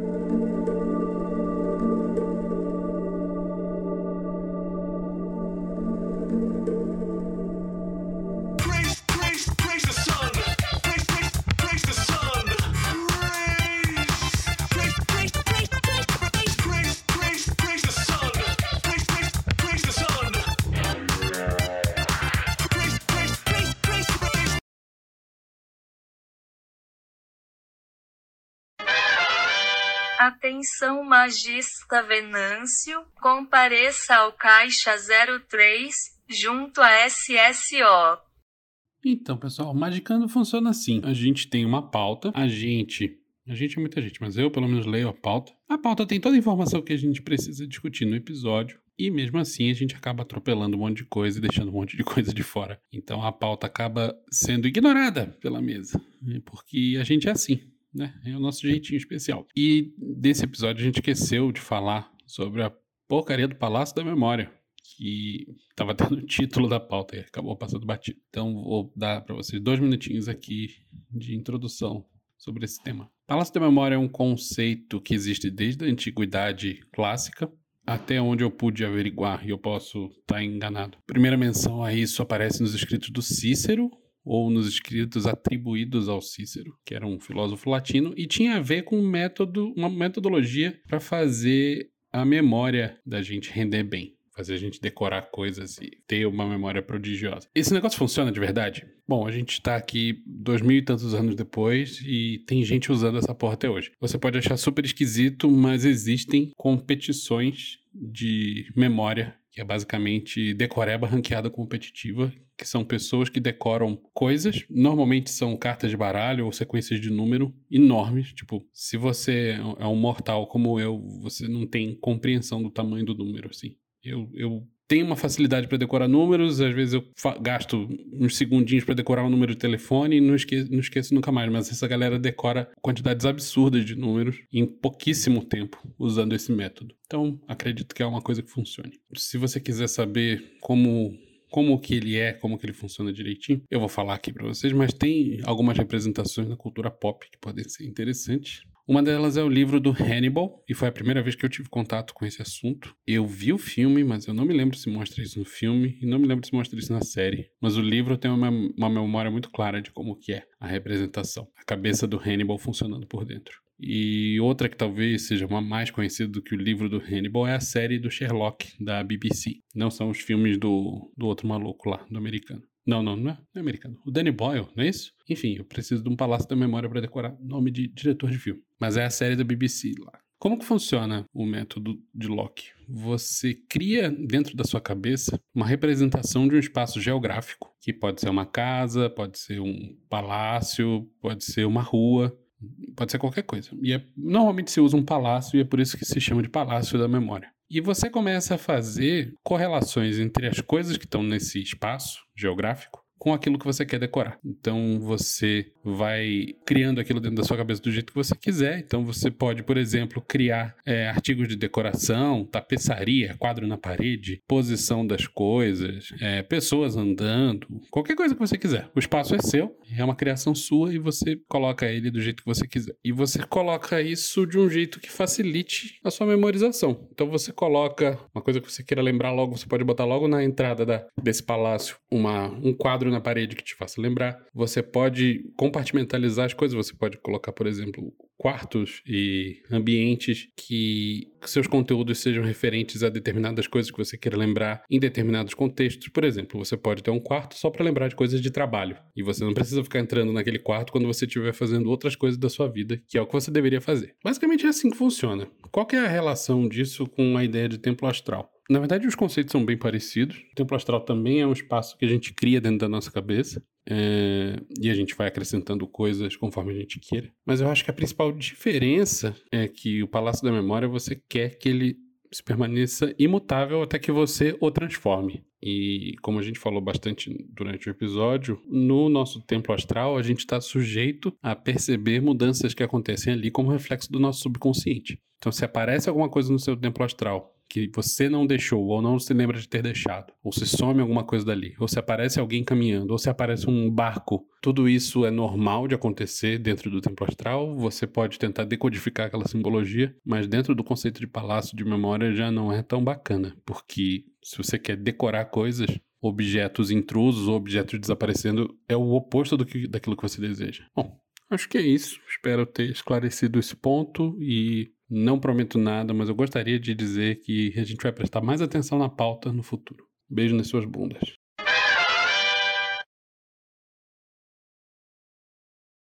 Atenção magista Venâncio, compareça ao caixa 03, junto a SSO. Então, pessoal, Magicando funciona assim. A gente tem uma pauta, a gente. A gente é muita gente, mas eu pelo menos leio a pauta. A pauta tem toda a informação que a gente precisa discutir no episódio. E mesmo assim a gente acaba atropelando um monte de coisa e deixando um monte de coisa de fora. Então a pauta acaba sendo ignorada pela mesa. né? Porque a gente é assim, né? É o nosso jeitinho especial. E desse episódio a gente esqueceu de falar sobre a porcaria do Palácio da Memória que estava dando o título da pauta e acabou passando batido. Então vou dar para vocês dois minutinhos aqui de introdução sobre esse tema. Palácio da Memória é um conceito que existe desde a antiguidade clássica até onde eu pude averiguar e eu posso estar enganado. Primeira menção a isso aparece nos escritos do Cícero ou nos escritos atribuídos ao Cícero, que era um filósofo latino e tinha a ver com um método, uma metodologia para fazer a memória da gente render bem fazer a gente decorar coisas e ter uma memória prodigiosa. Esse negócio funciona de verdade? Bom, a gente tá aqui dois mil e tantos anos depois e tem gente usando essa porra até hoje. Você pode achar super esquisito, mas existem competições de memória, que é basicamente decoreba ranqueada competitiva, que são pessoas que decoram coisas, normalmente são cartas de baralho ou sequências de número enormes, tipo, se você é um mortal como eu, você não tem compreensão do tamanho do número, assim. Eu, eu tenho uma facilidade para decorar números, às vezes eu gasto uns segundinhos para decorar um número de telefone e não esqueço, não esqueço nunca mais. Mas essa galera decora quantidades absurdas de números em pouquíssimo tempo usando esse método. Então, acredito que é uma coisa que funcione. Se você quiser saber como como que ele é, como que ele funciona direitinho, eu vou falar aqui para vocês, mas tem algumas representações na cultura pop que podem ser interessantes. Uma delas é o livro do Hannibal, e foi a primeira vez que eu tive contato com esse assunto. Eu vi o filme, mas eu não me lembro se mostra isso no filme, e não me lembro se mostra isso na série. Mas o livro tem uma, uma memória muito clara de como que é a representação. A cabeça do Hannibal funcionando por dentro. E outra que talvez seja uma mais conhecida do que o livro do Hannibal é a série do Sherlock, da BBC. Não são os filmes do, do outro maluco lá, do americano. Não, não, não é, não é americano. O Danny Boyle, não é isso? Enfim, eu preciso de um palácio da memória para decorar nome de diretor de filme. Mas é a série da BBC lá. Como que funciona o método de Locke? Você cria dentro da sua cabeça uma representação de um espaço geográfico, que pode ser uma casa, pode ser um palácio, pode ser uma rua, pode ser qualquer coisa. E é- normalmente se usa um palácio e é por isso que se chama de palácio da memória. E você começa a fazer correlações entre as coisas que estão nesse espaço geográfico com aquilo que você quer decorar. Então você vai criando aquilo dentro da sua cabeça do jeito que você quiser. Então você pode, por exemplo, criar é, artigos de decoração, tapeçaria, quadro na parede, posição das coisas, é, pessoas andando, qualquer coisa que você quiser. O espaço é seu, é uma criação sua e você coloca ele do jeito que você quiser. E você coloca isso de um jeito que facilite a sua memorização. Então você coloca uma coisa que você queira lembrar logo, você pode botar logo na entrada da, desse palácio uma, um quadro na parede que te faça lembrar. Você pode compartimentalizar as coisas, você pode colocar, por exemplo, quartos e ambientes que seus conteúdos sejam referentes a determinadas coisas que você queira lembrar em determinados contextos. Por exemplo, você pode ter um quarto só para lembrar de coisas de trabalho e você não precisa ficar entrando naquele quarto quando você estiver fazendo outras coisas da sua vida, que é o que você deveria fazer. Basicamente é assim que funciona. Qual é a relação disso com a ideia de templo astral? Na verdade, os conceitos são bem parecidos. O templo astral também é um espaço que a gente cria dentro da nossa cabeça. é, e a gente vai acrescentando coisas conforme a gente queira. Mas eu acho que a principal diferença é que o Palácio da Memória você quer que ele se permaneça imutável até que você o transforme. E como a gente falou bastante durante o episódio, no nosso templo astral a gente está sujeito a perceber mudanças que acontecem ali como reflexo do nosso subconsciente. Então, se aparece alguma coisa no seu templo astral que você não deixou ou não se lembra de ter deixado, ou se some alguma coisa dali, ou se aparece alguém caminhando, ou se aparece um barco, tudo isso é normal de acontecer dentro do templo astral. Você pode tentar decodificar aquela simbologia, mas dentro do conceito de palácio de memória já não é tão bacana, porque se você quer decorar coisas, objetos intrusos ou objetos desaparecendo é o oposto do que, daquilo que você deseja. Bom, acho que é isso. Espero ter esclarecido esse ponto e não prometo nada, mas eu gostaria de dizer que a gente vai prestar mais atenção na pauta no futuro. Beijo nas suas bundas.